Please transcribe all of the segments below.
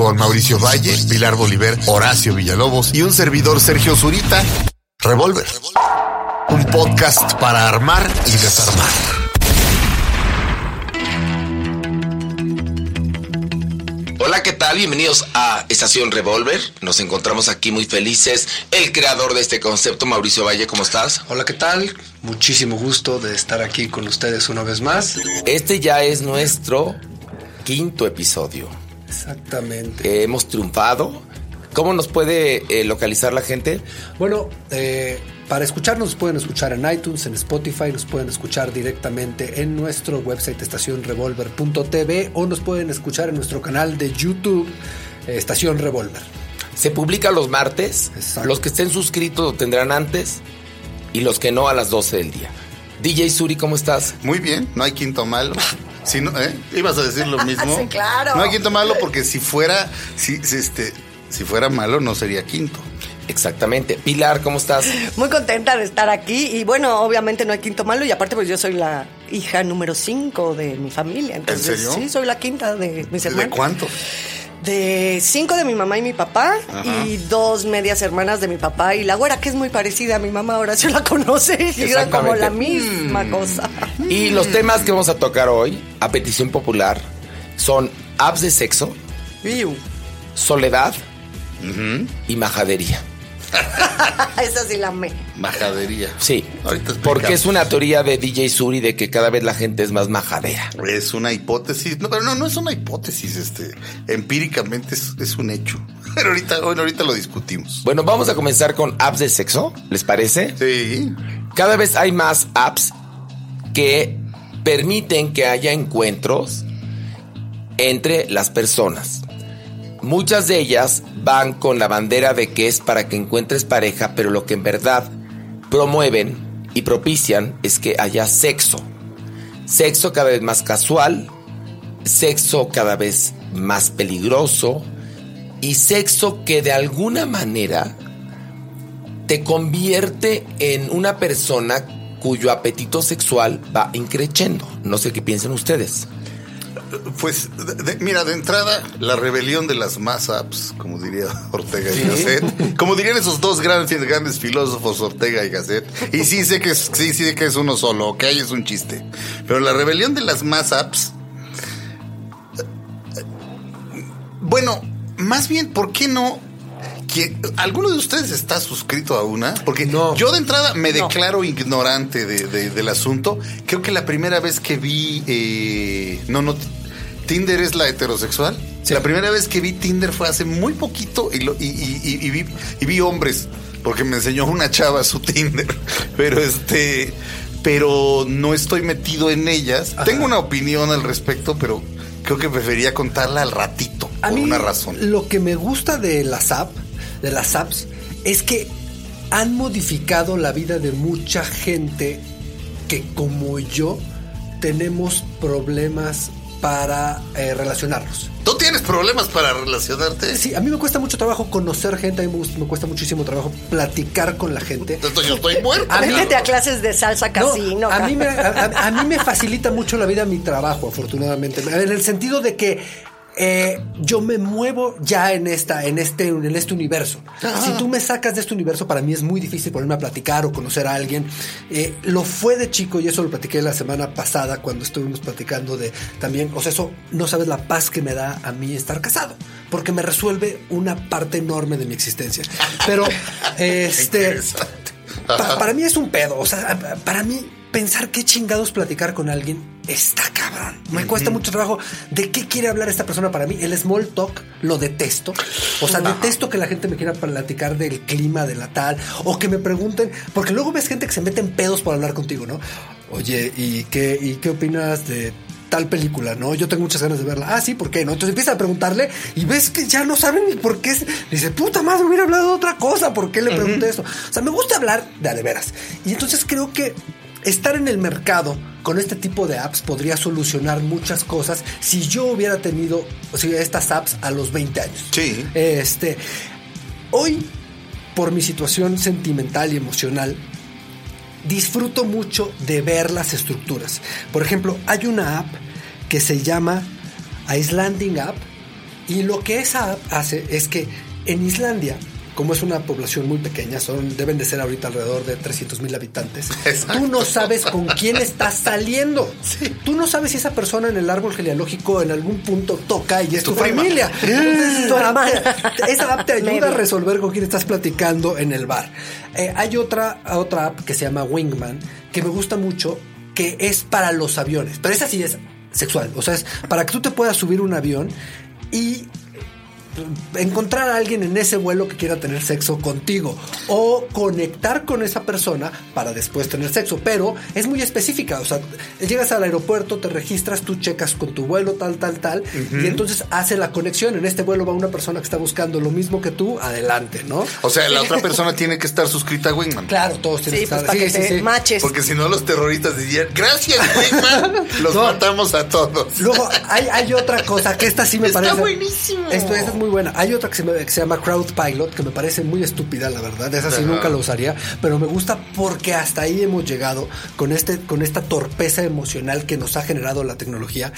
con Mauricio Valle, Pilar Bolívar, Horacio Villalobos y un servidor Sergio Zurita. Revolver. Un podcast para armar y desarmar. Hola, ¿qué tal? Bienvenidos a Estación Revolver. Nos encontramos aquí muy felices. El creador de este concepto, Mauricio Valle, ¿cómo estás? Hola, ¿qué tal? Muchísimo gusto de estar aquí con ustedes una vez más. Este ya es nuestro quinto episodio. Exactamente. Eh, hemos triunfado. ¿Cómo nos puede eh, localizar la gente? Bueno, eh, para escucharnos pueden escuchar en iTunes, en Spotify, nos pueden escuchar directamente en nuestro website estacionrevolver.tv o nos pueden escuchar en nuestro canal de YouTube Estación Revolver. Se publica los martes. Exacto. Los que estén suscritos lo tendrán antes y los que no a las 12 del día. DJ Suri, ¿cómo estás? Muy bien, no hay quinto malo. Si no, ¿eh? Ibas a decir lo mismo. Sí, claro. No hay quinto malo porque si fuera, si, si, este, si fuera malo no sería quinto. Exactamente. Pilar, ¿cómo estás? Muy contenta de estar aquí y bueno, obviamente no hay quinto malo y aparte pues yo soy la hija número 5 de mi familia. Entonces, serio? Sí, soy la quinta de mis ¿De hermanos. De cinco de mi mamá y mi papá Ajá. y dos medias hermanas de mi papá y la güera que es muy parecida a mi mamá, ahora sí la conoce y eran como la misma cosa. Y los temas que vamos a tocar hoy, a petición popular, son apps de sexo, Iu. soledad y majadería. Esa sí la me. Majadería. Sí, Ahorita porque es una teoría de DJ Suri de que cada vez la gente es más majadera. Es una hipótesis. No, pero no, no es una hipótesis, este. Empíricamente es, es un hecho. Pero ahorita, bueno, ahorita lo discutimos. Bueno, vamos a comenzar con apps de sexo, ¿les parece? Sí. Cada vez hay más apps que permiten que haya encuentros entre las personas. Muchas de ellas van con la bandera de que es para que encuentres pareja, pero lo que en verdad promueven y propician es que haya sexo. Sexo cada vez más casual, sexo cada vez más peligroso y sexo que de alguna manera te convierte en una persona cuyo apetito sexual va increciendo. No sé qué piensan ustedes. Pues, de- de- mira, de entrada, la rebelión de las más apps, como diría Ortega y Gasset. Como dirían esos dos grandes, grandes filósofos, Ortega y Gasset. Y sí sé que es, sí, sí sé que es uno solo, ok, es un chiste. Pero la rebelión de las más apps. Bueno, más bien, ¿por qué no? Que, ¿Alguno de ustedes está suscrito a una? Porque No. yo de entrada me No. declaro ignorante de- de- del asunto. Creo que la primera vez que vi... eh, no, no... Tinder es la heterosexual. La primera vez que vi Tinder fue hace muy poquito y, lo- y- y- y- y vi, y vi hombres, porque me enseñó una chava su Tinder. Pero este... Pero no estoy metido en ellas. Tengo una opinión al respecto, pero creo que preferiría contarla al ratito, A por mí una razón. lo que me gusta de las app, de las apps, es que han modificado la vida de mucha gente que como yo tenemos problemas para eh, relacionarnos. ¿Tú tienes problemas para relacionarte? Sí, a mí me cuesta mucho trabajo conocer gente, a mí me, cuesta muchísimo trabajo platicar con la gente. Entonces yo estoy muerto. A mí- a clases de salsa No, casino. a, mí me, a mí me facilita mucho la vida mi trabajo, afortunadamente. En el sentido de que eh, yo me muevo ya en esta, en este, en este universo. Si tú me sacas de este universo, para mí es muy difícil ponerme a platicar o conocer a alguien. Eh, lo fue de chico y eso lo platiqué la semana pasada cuando estuvimos platicando de también, o sea, eso no sabes la paz que me da a mí estar casado, porque me resuelve una parte enorme de mi existencia. Pero, este. Pa- para mí es un pedo. O sea, para mí pensar qué chingados platicar con alguien está cabrón. Me cuesta mucho trabajo. ¿De qué quiere hablar esta persona para mí? El small talk lo detesto. O sea, detesto que la gente me quiera platicar del clima, de la tal, o que me pregunten, porque luego ves gente que se mete en pedos por hablar contigo, ¿no? Oye, ¿y qué, y qué opinas de tal película, ¿no? Yo tengo muchas ganas de verla. Ah, sí, ¿por qué? ¿No? Entonces empieza a preguntarle y ves que ya no saben ni por qué. Dice, puta madre, hubiera hablado de otra cosa. ¿Por qué le pregunté eso? O sea, me gusta hablar de a de veras. Y entonces creo que estar en el mercado con este tipo de apps podría solucionar muchas cosas si yo hubiera tenido o sea, estas apps a los 20 años. Sí. Este, hoy, por mi situación sentimental y emocional, disfruto mucho de ver las estructuras. Por ejemplo, hay una app que se llama Icelanding App Y lo que esa app hace es que en Islandia, como es una población muy pequeña, son, deben de ser ahorita alrededor de 300 mil habitantes, tú no sabes con quién estás saliendo. Tú no sabes si esa persona en el árbol genealógico en algún punto toca y es tu, familia. Entonces, Tu esa app te- hermana. esa app te ayuda a resolver con quién estás platicando en el bar. Eh, hay otra, otra app que se llama Wingman, que me gusta mucho, que es para los aviones. Pero esa sí es sexual. O sea, es para que tú te puedas subir un avión y encontrar a alguien en ese vuelo que quiera tener sexo contigo o conectar con esa persona para después tener sexo, pero es muy específica, o sea, llegas al aeropuerto, te registras, tú checas con tu vuelo tal tal tal y entonces hace la conexión, en este vuelo va una persona que está buscando lo mismo que tú, adelante, ¿no? O sea, la otra persona tiene que estar suscrita a Wingman. Claro, todos tienen Sí, que pues estar para sí, que sí, te sí. matches. Porque si no, los terroristas dirían, gracias, Wingman, los No. matamos a todos. Luego hay, hay otra cosa que esta sí me Está parece. buenísimo. Esto es muy buena. Hay otra que se, me- que se llama Crowd Pilot, que me parece muy estúpida, la verdad. Esa sí Ajá. nunca la usaría, pero me gusta porque hasta ahí hemos llegado con, este, con esta torpeza emocional que nos ha generado la tecnología,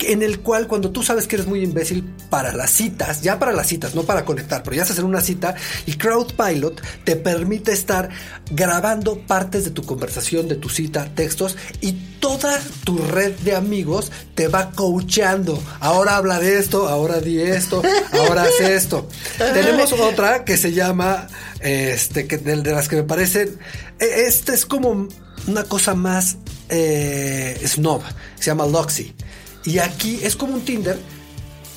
en el cual cuando tú sabes que eres muy imbécil para las citas, ya para las citas, no para conectar, pero ya estás en una cita, y Crowd Pilot te permite estar grabando partes de tu conversación, de tu cita, textos, y toda tu red de amigos te va coacheando. Ahora habla de esto, ahora di esto, ahora hace esto. Tenemos otra que se llama, este, que de, de las que me parecen, e- este es como una cosa más eh, snob, se llama Loxy. Y aquí es como un Tinder,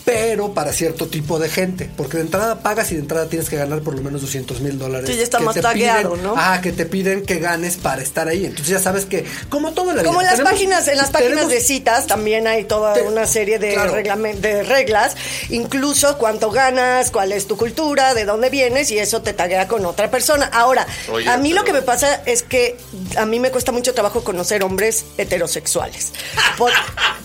pero para cierto tipo de gente. Porque de entrada pagas y de entrada tienes que ganar por lo menos 200 mil dólares. Sí, ya está que más te tagueado, piden- ¿no? Ah, que te piden que ganes para estar ahí. Entonces ya sabes que, como todo en la Como en vida, las tenemos- páginas, en las páginas tenemos- de citas también hay toda Te- una serie de, claro. de reglas, incluso cuánto ganas, cuál es tu cultura, de dónde vienes y eso te taguea con otra persona. Ahora, Oye, a mí lo que me pasa es que a mí me cuesta mucho trabajo conocer hombres heterosexuales. Por-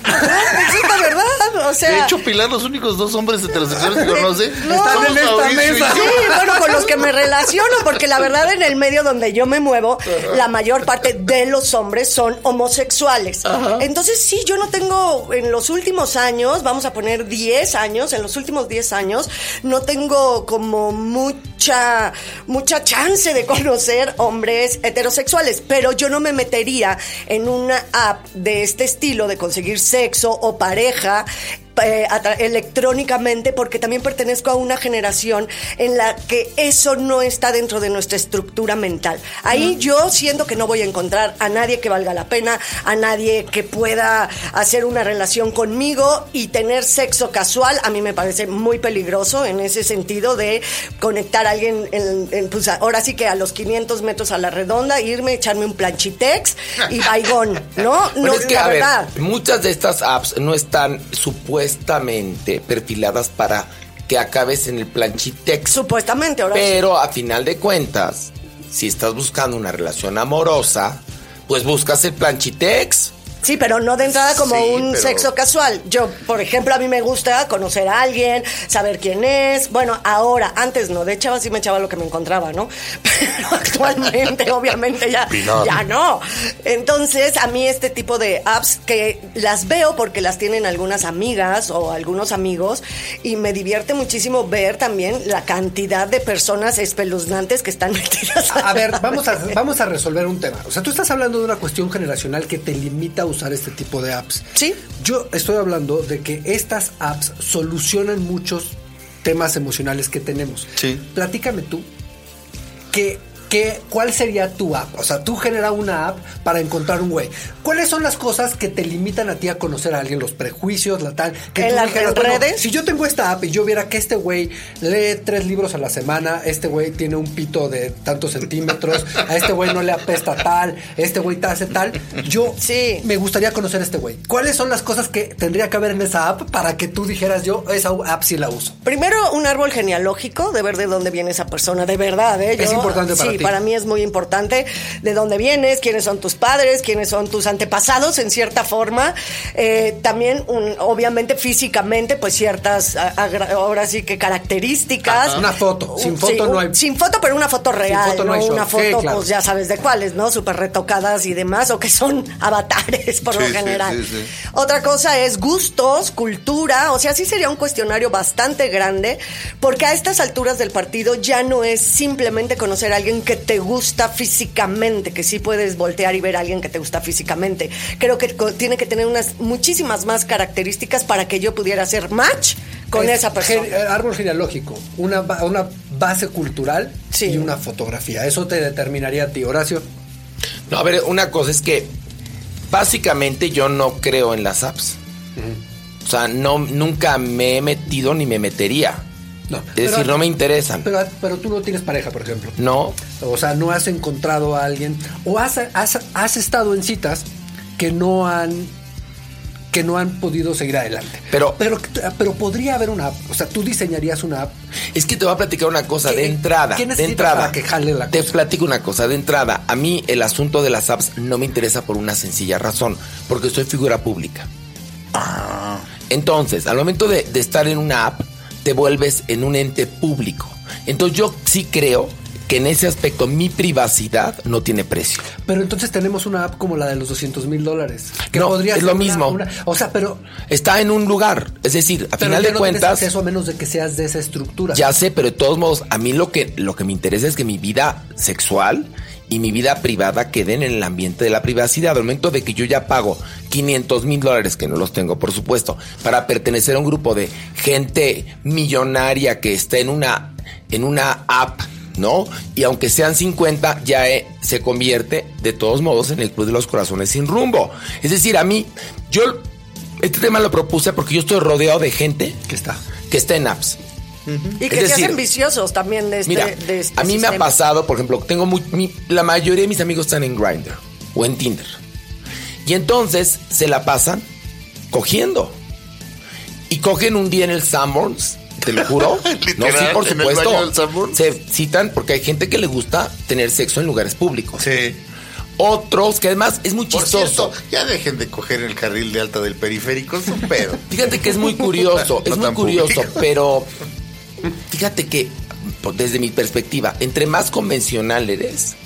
No, es la verdad, o sea... De hecho, Pilar, los únicos dos hombres heterosexuales que conoce No. Están en esta mesa. Sí, bueno, con los que me relaciono, porque la verdad en el medio donde yo me muevo, la mayor parte de los hombres son homosexuales. Entonces, sí, yo no tengo, en los últimos años, vamos a poner 10 años, en los últimos 10 años, no tengo como mucha, mucha chance de conocer hombres heterosexuales, pero yo no me metería en una app de este estilo de conseguir sexo o pareja eh, electrónicamente porque también pertenezco a una generación en la que eso no está dentro de nuestra estructura mental. Ahí yo siento que no voy a encontrar a nadie que valga la pena, a nadie que pueda hacer una relación conmigo y tener sexo casual. A mí me parece muy peligroso en ese sentido de conectar a alguien, en, en, pues ahora sí que a los 500 metros a la redonda, irme, echarme un planchitex y baigón, ¿no? Bueno, no, es que, la a ver, verdad. muchas de estas apps no están supuestamente perfiladas para que acabes en el planchitex. Supuestamente, ahora. Pero a final de cuentas, si estás buscando una relación amorosa, pues buscas el planchitex. Sí, pero no de entrada como Sí, un pero- sexo casual. Yo, por ejemplo, a mí me gusta conocer a alguien, saber quién es. Bueno, ahora, antes no, de chava sí me echaba lo que me encontraba, ¿no? Pero actualmente, obviamente, ya, ya no. Entonces, a mí este tipo de apps que las veo porque las tienen algunas amigas o algunos amigos y me divierte muchísimo ver también la cantidad de personas espeluznantes que están metidas. A ver, vamos a, vamos a resolver un tema. O sea, tú estás hablando de una cuestión generacional que te limita a usar este tipo de apps. Sí. Yo estoy hablando de que estas apps solucionan muchos temas emocionales que tenemos. Sí. Platícame tú, que, que, ¿cuál sería tu app? O sea, tú genera una app para encontrar un güey. ¿Cuáles son las cosas que te limitan a ti a conocer a alguien? Los prejuicios, la tal. Que ¿En tú las- dijeras, en bueno, redes? si yo tengo esta app y yo viera que este güey lee tres libros a la semana, este güey tiene un pito de tantos centímetros, a este güey no le apesta tal, este güey te hace tal, yo Sí. me gustaría conocer a este güey. ¿Cuáles son las cosas que tendría que haber en esa app para que tú dijeras yo esa app sí la uso? Primero, un árbol genealógico, de ver de dónde viene esa persona, de verdad, ¿eh? Es importante para Sí, y para mí es muy importante de dónde vienes, quiénes son tus padres, quiénes son tus antepasados en cierta forma. Eh, también, un- obviamente, físicamente, pues ciertas, ahora sí que características. Una foto. Sin Sí, foto no hay- Sin foto, pero una foto real, foto no ¿no? hay. Una Sí, foto, claro. pues ya sabes de cuáles, ¿no? Súper retocadas y demás, o que son avatares por Sí, lo general. Otra cosa es gustos, cultura, o sea, sí sería un cuestionario bastante grande, porque a estas alturas del partido ya no es simplemente conocer a alguien que te gusta físicamente, que sí puedes voltear y ver a alguien que te gusta físicamente. Creo que tiene que tener unas muchísimas más características para que yo pudiera hacer match con Es esa persona. gen- eh, árbol genealógico, una, ba- una base cultural Sí. y una fotografía. Eso te determinaría a ti, Horacio. No, a ver, una cosa es que básicamente yo no creo en las apps. O sea, no, nunca me he metido ni me metería. No, es pero- decir, no me interesan. Pero, pero tú no tienes pareja, por ejemplo. no, O sea, no has encontrado a alguien o has, has, has estado en citas que no han que no han podido seguir adelante. Pero- pero pero podría haber una app, o sea, tú diseñarías una app. es que te voy a platicar una cosa ¿Qué- de entrada. qué de entrada. para que jale la te cosa? platico una cosa de entrada. A mí el asunto de las apps no me interesa por una sencilla razón, porque soy figura pública. Ah. Entonces, al momento de, de estar en una app, te vuelves en un ente público. Entonces yo sí creo que en ese aspecto mi privacidad no tiene precio. Pero entonces tenemos una app como la de los 200 mil dólares. Que No, podría es lo una- mismo. una- o sea, pero, Está en un lugar, es decir, a pero final ya de no tienes cuentas... acceso a menos de que seas de esa estructura. Ya sé, pero de todos modos, a mí lo que, lo que me interesa es que mi vida sexual y mi vida privada queden en el ambiente de la privacidad. Al momento de que yo ya pago 500 mil dólares, que no los tengo, por supuesto, para pertenecer a un grupo de gente millonaria que está en una, en una app, ¿no? Y aunque sean 50, ya eh, se convierte de todos modos en el Club de los Corazones sin rumbo. Es decir, a mí, yo este tema lo propuse porque yo estoy rodeado de gente que está. que está en apps. Y que Es se decir, hacen viciosos también de este, Mira, de este a mí me ha pasado, por ejemplo, tengo muy, mi- la mayoría de mis amigos están en Grindr o en Tinder. Y entonces se la pasan cogiendo. Y cogen un día en el Sanborns, te lo juro. no, sí, por en el supuesto. baño del Sanborns. Se citan porque hay gente que le gusta tener sexo en lugares públicos. Sí. Otros que además es muy Por chistoso. cierto, ya dejen de coger el carril de alta del periférico, es un pedo. Fíjate que es muy curioso, es No muy curioso, público. pero fíjate que pues, desde mi perspectiva, entre más convencional eres,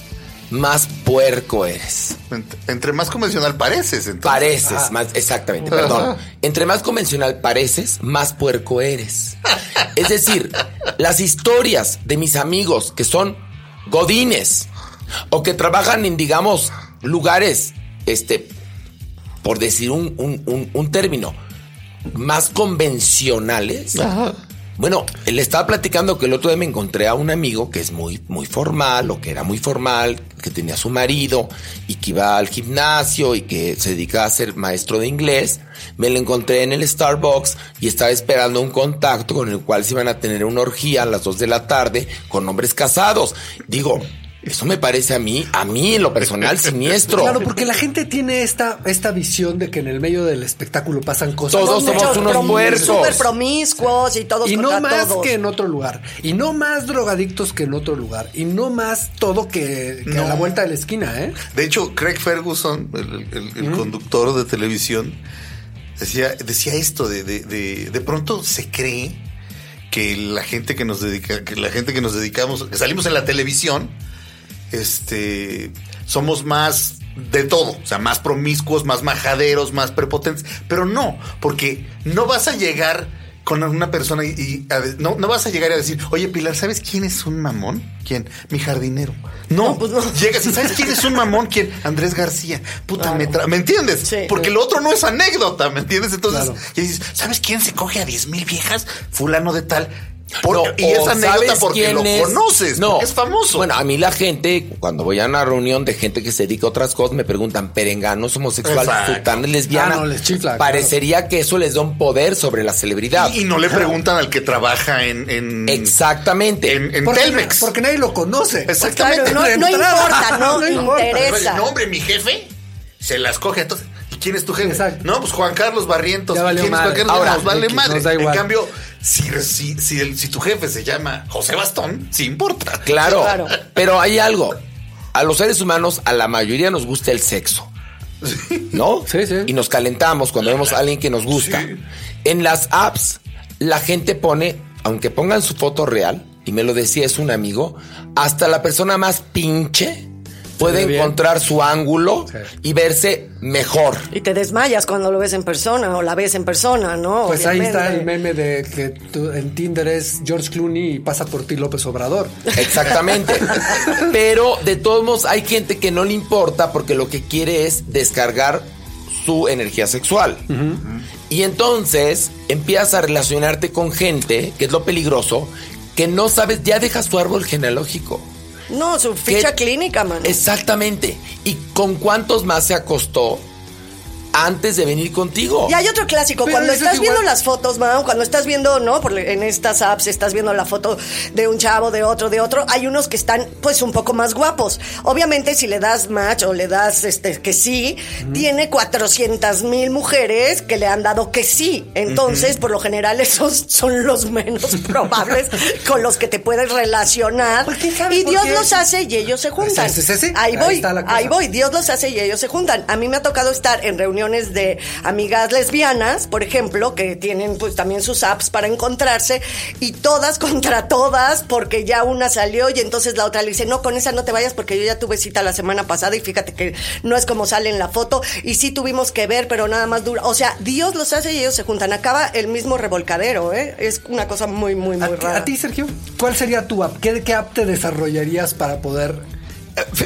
más puerco eres. Ent- Entre más convencional pareces, entonces. Pareces, más, exactamente, perdón. Entre más convencional pareces, más puerco eres. Es decir, las historias de mis amigos que son godines o que trabajan en, digamos, lugares, este, por decir un, un- un- un término, más convencionales. Bueno, le estaba platicando que el otro día me encontré a un amigo que es muy, muy formal, o que era muy formal, que tenía su marido y que iba al gimnasio y que se dedicaba a ser maestro de inglés. Me lo encontré en el Starbucks y estaba esperando un contacto con el cual se iban a tener una orgía a las 2 de la tarde con hombres casados. Digo, eso me parece a mí, a mí en lo personal siniestro. Claro, porque la gente tiene esta, esta visión de que en el medio del espectáculo pasan cosas. Todos somos Muchos unos puercos. Súper promiscuos y todos Y no más todos. que en otro lugar. Y no más drogadictos que en otro lugar. Y no más todo que, que a la vuelta de la esquina, ¿eh? De hecho, Craig Ferguson, el, el- el conductor de televisión, decía, decía esto de, de, de, de pronto se cree que la gente que nos dedica, que la gente que nos dedicamos, que salimos en la televisión, este, somos más de todo, o sea, más promiscuos, más majaderos, más prepotentes, pero no, porque no vas a llegar con una persona y, y a de- no, no vas a llegar a decir, oye Pilar, ¿sabes quién es un mamón? ¿Quién? Mi jardinero. No, No, pues no. llegas y ¿sabes quién es un mamón? ¿Quién? Andrés García. Puta, me, tra- ¿me entiendes? Sí. Porque lo otro no es anécdota, ¿me entiendes? Entonces, Claro. y dices, ¿sabes quién se coge a 10 mil viejas? Fulano de tal. Por- No, y es o anécdota ¿sabes porque quién lo es? conoces, porque es famoso. Bueno, a mí la gente, cuando voy a una reunión de gente que se dedica a otras cosas, me preguntan, perenganos, homosexual, Exacto. sultán, lesbiana. Ah, no, les chifla, Parecería que eso les da un poder sobre la celebridad. y, y no le preguntan al que trabaja en, en Exactamente. en, en Porque, Telmex. porque nadie lo conoce. Exactamente. Claro, no, no importa, no, No importa. interesa. No, hombre, mi jefe se las coge entonces. ¿Y quién es tu jefe? Exacto. No, pues Juan Carlos Barrientos. Ya ¿Quién es Juan. Carlos? Ahora, nos vale madre. nos da En cambio, si, si, si, el- si tu jefe se llama José Bastón, sí importa. Claro, Claro. pero hay algo. A los seres humanos, a la mayoría nos gusta el sexo. ¿No? Sí, sí. Y nos calentamos cuando vemos a alguien que nos gusta. En las apps, la gente pone, aunque pongan su foto real, y me lo decía es un amigo, hasta la persona más pinche puede encontrar su ángulo Sí. y verse mejor. Y te desmayas cuando lo ves en persona o la ves en persona, ¿no? Pues ahí está el meme de que tú en Tinder es George Clooney y pasa por ti López Obrador. Exactamente. Pero de todos modos hay gente que no le importa porque lo que quiere es descargar su energía sexual. Y entonces empiezas a relacionarte con gente, que es lo peligroso, que no sabes, ya dejas tu árbol genealógico. No, su ficha ¿Qué? clínica, mano. Exactamente. ¿Y con cuántos más se acostó antes de venir contigo? Y hay otro clásico, Pero cuando estás es viendo las fotos, Mao, cuando estás viendo, ¿no? Por, en estas apps estás viendo la foto de un chavo, de otro, de otro, hay unos que están pues un poco más guapos. Obviamente si le das match o le das este que sí, tiene 400 mil mujeres que le han dado que sí. Entonces, por lo general, esos son los menos probables con los que te puedes relacionar. ¿Por qué sabes Y Dios los hace y ellos se juntan. Sí, sí. Ahí voy, ahí voy. Dios los hace y ellos se juntan. A mí me ha tocado estar en reuniones de amigas lesbianas, por ejemplo, que tienen pues también sus apps para encontrarse y todas contra todas porque ya una salió y entonces la otra le dice, no, con esa no te vayas porque yo ya tuve cita la semana pasada y fíjate que no es como sale en la foto y sí tuvimos que ver, pero nada más dura. O sea, Dios los hace y ellos se juntan. Acaba el mismo revolcadero, ¿eh? Es una cosa muy, muy, muy ¿A, ti- rara. a ti, Sergio, ¿cuál sería tu app? ¿Qué, qué app te desarrollarías para poder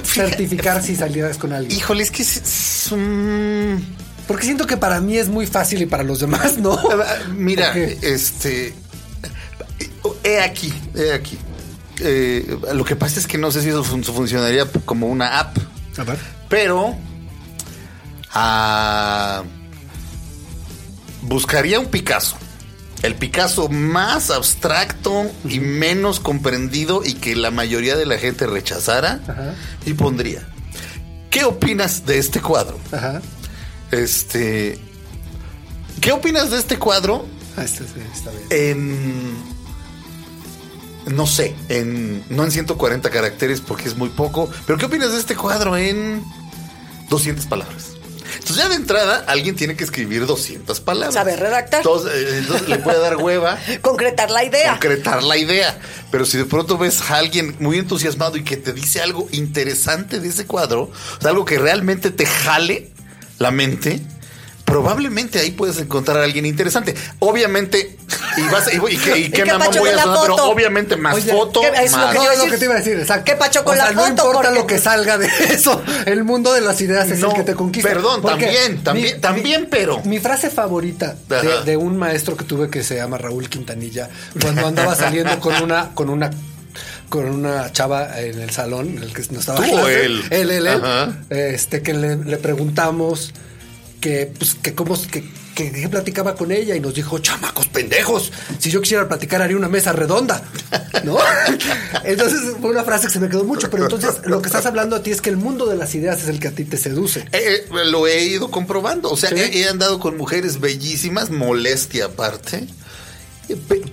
certificar si salieras con alguien? Híjole, es que es, es un... Porque siento que para mí es muy fácil y para los demás no. Mira, este. He aquí, he aquí. Eh, lo que pasa es que no sé si eso fun- funcionaría como una app, A ver. pero. ah, buscaría un Picasso. El Picasso más abstracto y menos comprendido y que la mayoría de la gente rechazara. Ajá. Y pondría. ¿Qué opinas de este cuadro? Ajá. Este. ¿Qué opinas de este cuadro? Ah, este está bien. En. No sé, en. No en 140 caracteres porque es muy poco. Pero ¿qué opinas de este cuadro en 200 palabras? Entonces, ya de entrada, alguien tiene que escribir 200 palabras. Saber redactar. Entonces, eh, entonces le puede dar hueva Concretar la idea. concretar la idea. Pero si de pronto ves a alguien muy entusiasmado y que te dice algo interesante de ese cuadro, o sea, algo que realmente te jale la mente, probablemente ahí puedes encontrar a alguien interesante. Obviamente, y vas y, y, que- y ¿Y qué mamón voy a sonar, pero obviamente más Oye, foto, ¿qué- es lo más. que No, lo que te iba a decir, exacto. ¿Qué pacho con o sea, la no foto? importa Porque- lo que salga de eso. El mundo de las ideas es No, el que te conquista. perdón, Porque también, también, también, pero- Mi frase favorita de, de un maestro que tuve que se llama Raúl Quintanilla, cuando andaba saliendo con una, con una con una chava en el salón en el que nos estaba ¿Tú o él? él él, él, este que le, le preguntamos que pues que cómo que, que, platicaba con ella y nos dijo chamacos pendejos si yo quisiera platicar haría una mesa redonda no entonces fue una frase que se me quedó mucho pero entonces lo que estás hablando a ti es que el mundo de las ideas es el que a ti te seduce Eh, eh, lo he ido comprobando. O sea, ¿Sí? he, he andado con mujeres bellísimas, molestia aparte,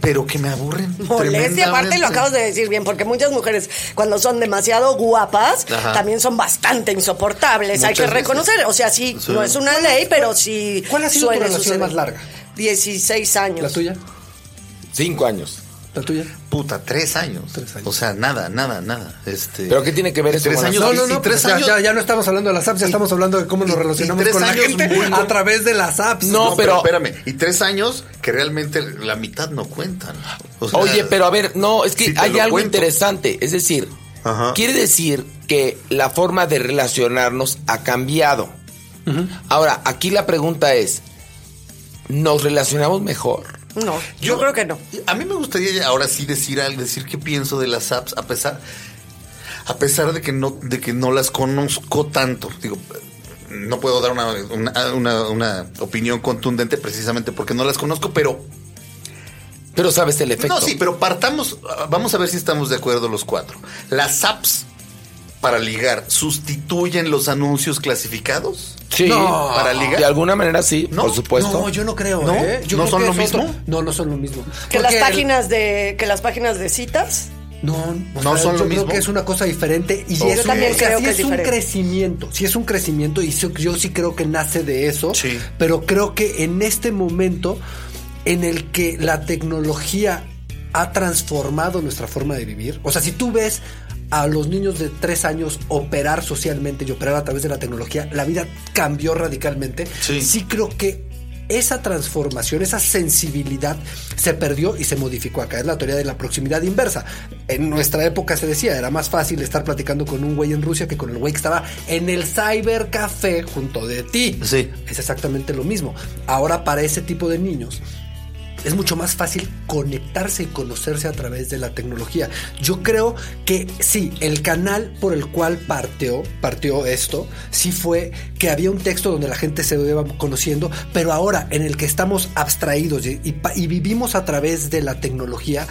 pero que me aburren. Molestia, aparte lo acabas de decir bien, porque muchas mujeres cuando son demasiado guapas Ajá. también son bastante insoportables, hay que reconocer, o sea, sí, Sí. no es una ley, pero sí ¿Cuál ha sido tu relación suceder. más larga? 16 años. la tuya Cinco años. La tuya Puta, tres años. Tres años. O sea, nada, nada, nada. Este. ¿Pero qué tiene que ver eso Tres con años. no, no, no, tres ya, años- ya, ya no estamos hablando de las apps, ya estamos hablando de cómo nos relacionamos con la años gente muy- a través de las apps. No, No, pero, pero- espérame. Y tres años que realmente la mitad no cuentan. O sea, Oye, pero a ver, no, es que hay algo cuento. interesante. Es decir, Ajá. quiere decir que la forma de relacionarnos ha cambiado. Ahora, aquí la pregunta es, ¿nos relacionamos mejor? No, yo, creo que no. A mí me gustaría ahora sí decir algo, decir qué pienso de las apps, a pesar, a pesar de que no, de que no las conozco tanto. Digo, no puedo dar una, una, una- una opinión contundente precisamente porque no las conozco, pero Pero sabes el efecto. No, sí, pero partamos, vamos a ver si estamos de acuerdo los cuatro. Las apps para ligar sustituyen los anuncios clasificados? Sí, No. para ligar. De alguna manera sí, No, por supuesto. No, yo no creo. ¿No? ¿eh? Yo ¿No creo son lo mismo? otro- No, no son lo mismo. Que Porque las el- páginas de que las páginas de citas. No, o ¿No son yo lo creo mismo? que es una cosa diferente y Oh, es, Yo también o sea, creo sí que es, es un crecimiento, sí es un crecimiento y sí- yo sí creo que nace de eso, Sí. pero creo que en este momento en el que la tecnología ha transformado nuestra forma de vivir, o sea, si tú ves a los niños de tres años operar socialmente y operar a través de la tecnología, la vida cambió radicalmente. Sí. sí creo que esa transformación, esa sensibilidad se perdió y se modificó acá. Es la teoría de la proximidad inversa. En nuestra época se decía, era más fácil estar platicando con un güey en Rusia que con el güey que estaba en el cybercafé junto de ti. Sí. Es exactamente lo mismo. Ahora para ese tipo de niños es mucho más fácil conectarse y conocerse a través de la tecnología. Yo creo que sí, el canal por el cual partió, partió esto, sí fue que había un texto donde la gente se iba conociendo, pero ahora en el que estamos abstraídos y, y vivimos a través de la tecnología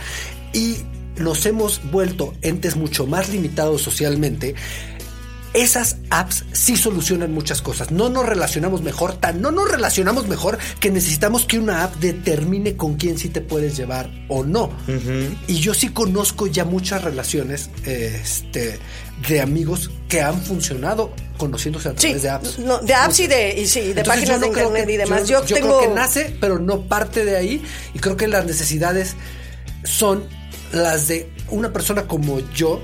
y nos hemos vuelto entes mucho más limitados socialmente, esas apps sí solucionan muchas cosas. No nos relacionamos mejor, tan no nos relacionamos mejor que necesitamos que una app determine con quién sí te puedes llevar o no. Y yo sí conozco ya muchas relaciones este, de amigos que han funcionado conociéndose a Sí, través de apps. no, de apps y de, y sí, de Entonces, páginas yo no de internet que- y demás. Yo, Yo, tengo creo que nace, pero no parte de ahí. Y creo que las necesidades son las de una persona como yo.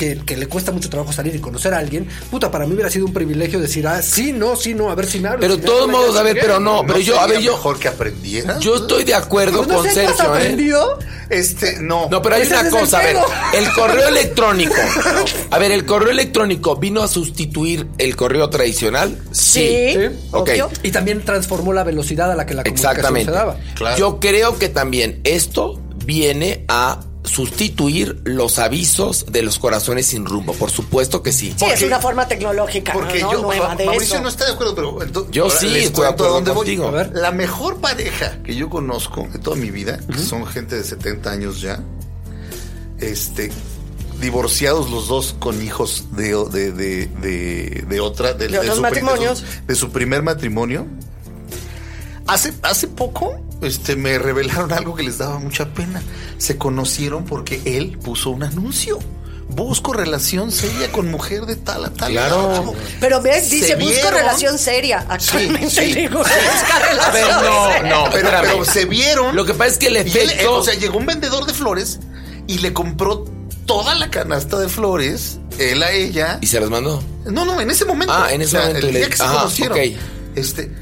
Que, que le cuesta mucho trabajo salir y conocer a alguien, puta, para mí hubiera sido un privilegio decir, ah, sí, no, sí, no, a ver si me hablas. Pero de todos modos, a ver, pero no, pero yo, a ver, yo, mejor que aprendiera. yo estoy de acuerdo Pues no con sé, ¿has Sergio, ¿eh? aprendido? Este, no. No, pero hay una cosa, a ver, el correo electrónico. A ver, el correo electrónico vino a sustituir el correo tradicional. Sí, Ok. obvio. Y también transformó la velocidad a la que la comunicación Exactamente. se daba. Claro. Yo creo que también esto viene a sustituir los avisos de los corazones sin rumbo. Por supuesto que sí. Sí, es una forma tecnológica, Porque ¿no? yo, nueva de Mauricio eso. no está de acuerdo, pero Yo sí estoy de acuerdo dónde voy. A ver. La mejor pareja que yo conozco de toda mi vida, que son gente de 70 años ya, este, divorciados los dos con hijos de, de, de, de, de otra, de, De otros su, matrimonios. De su, de su primer matrimonio. Hace, hace poco este, me revelaron algo que les daba mucha pena. Se conocieron porque él puso un anuncio. Busco relación seria con mujer de tal a tal. Claro. Como- Pero ves, Se dice, busco vieron. relación seria. Actualmente sí. digo, busca A ver, no, no, pero, se vieron. Lo que pasa es que el él, efecto. eh, o sea, llegó un vendedor de flores y le compró toda la canasta de flores, él a ella. ¿Y se las mandó? No, no, en ese momento. Ah, en ese momento El le- día que se ajá, conocieron. ok. Este,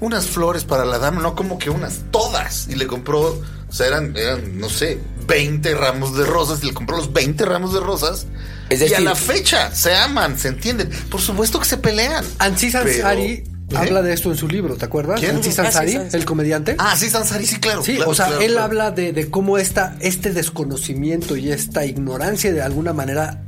unas flores para la dama, no como que unas, todas. Y le compró, o sea, eran, eran, no sé, 20 ramos de rosas y le compró los 20 ramos de rosas. Es y a la fecha se aman, se entienden. Por supuesto que se pelean. Ansi Pero- Ansari ¿Eh? habla de esto en su libro, ¿te acuerdas? ¿Quién? Ansi Ansi Ansari, Ansari. el comediante. Ah, sí, Sansari, sí, claro. Sí, claro, o sea, claro, él claro. habla de, de cómo esta, este desconocimiento y esta ignorancia de alguna manera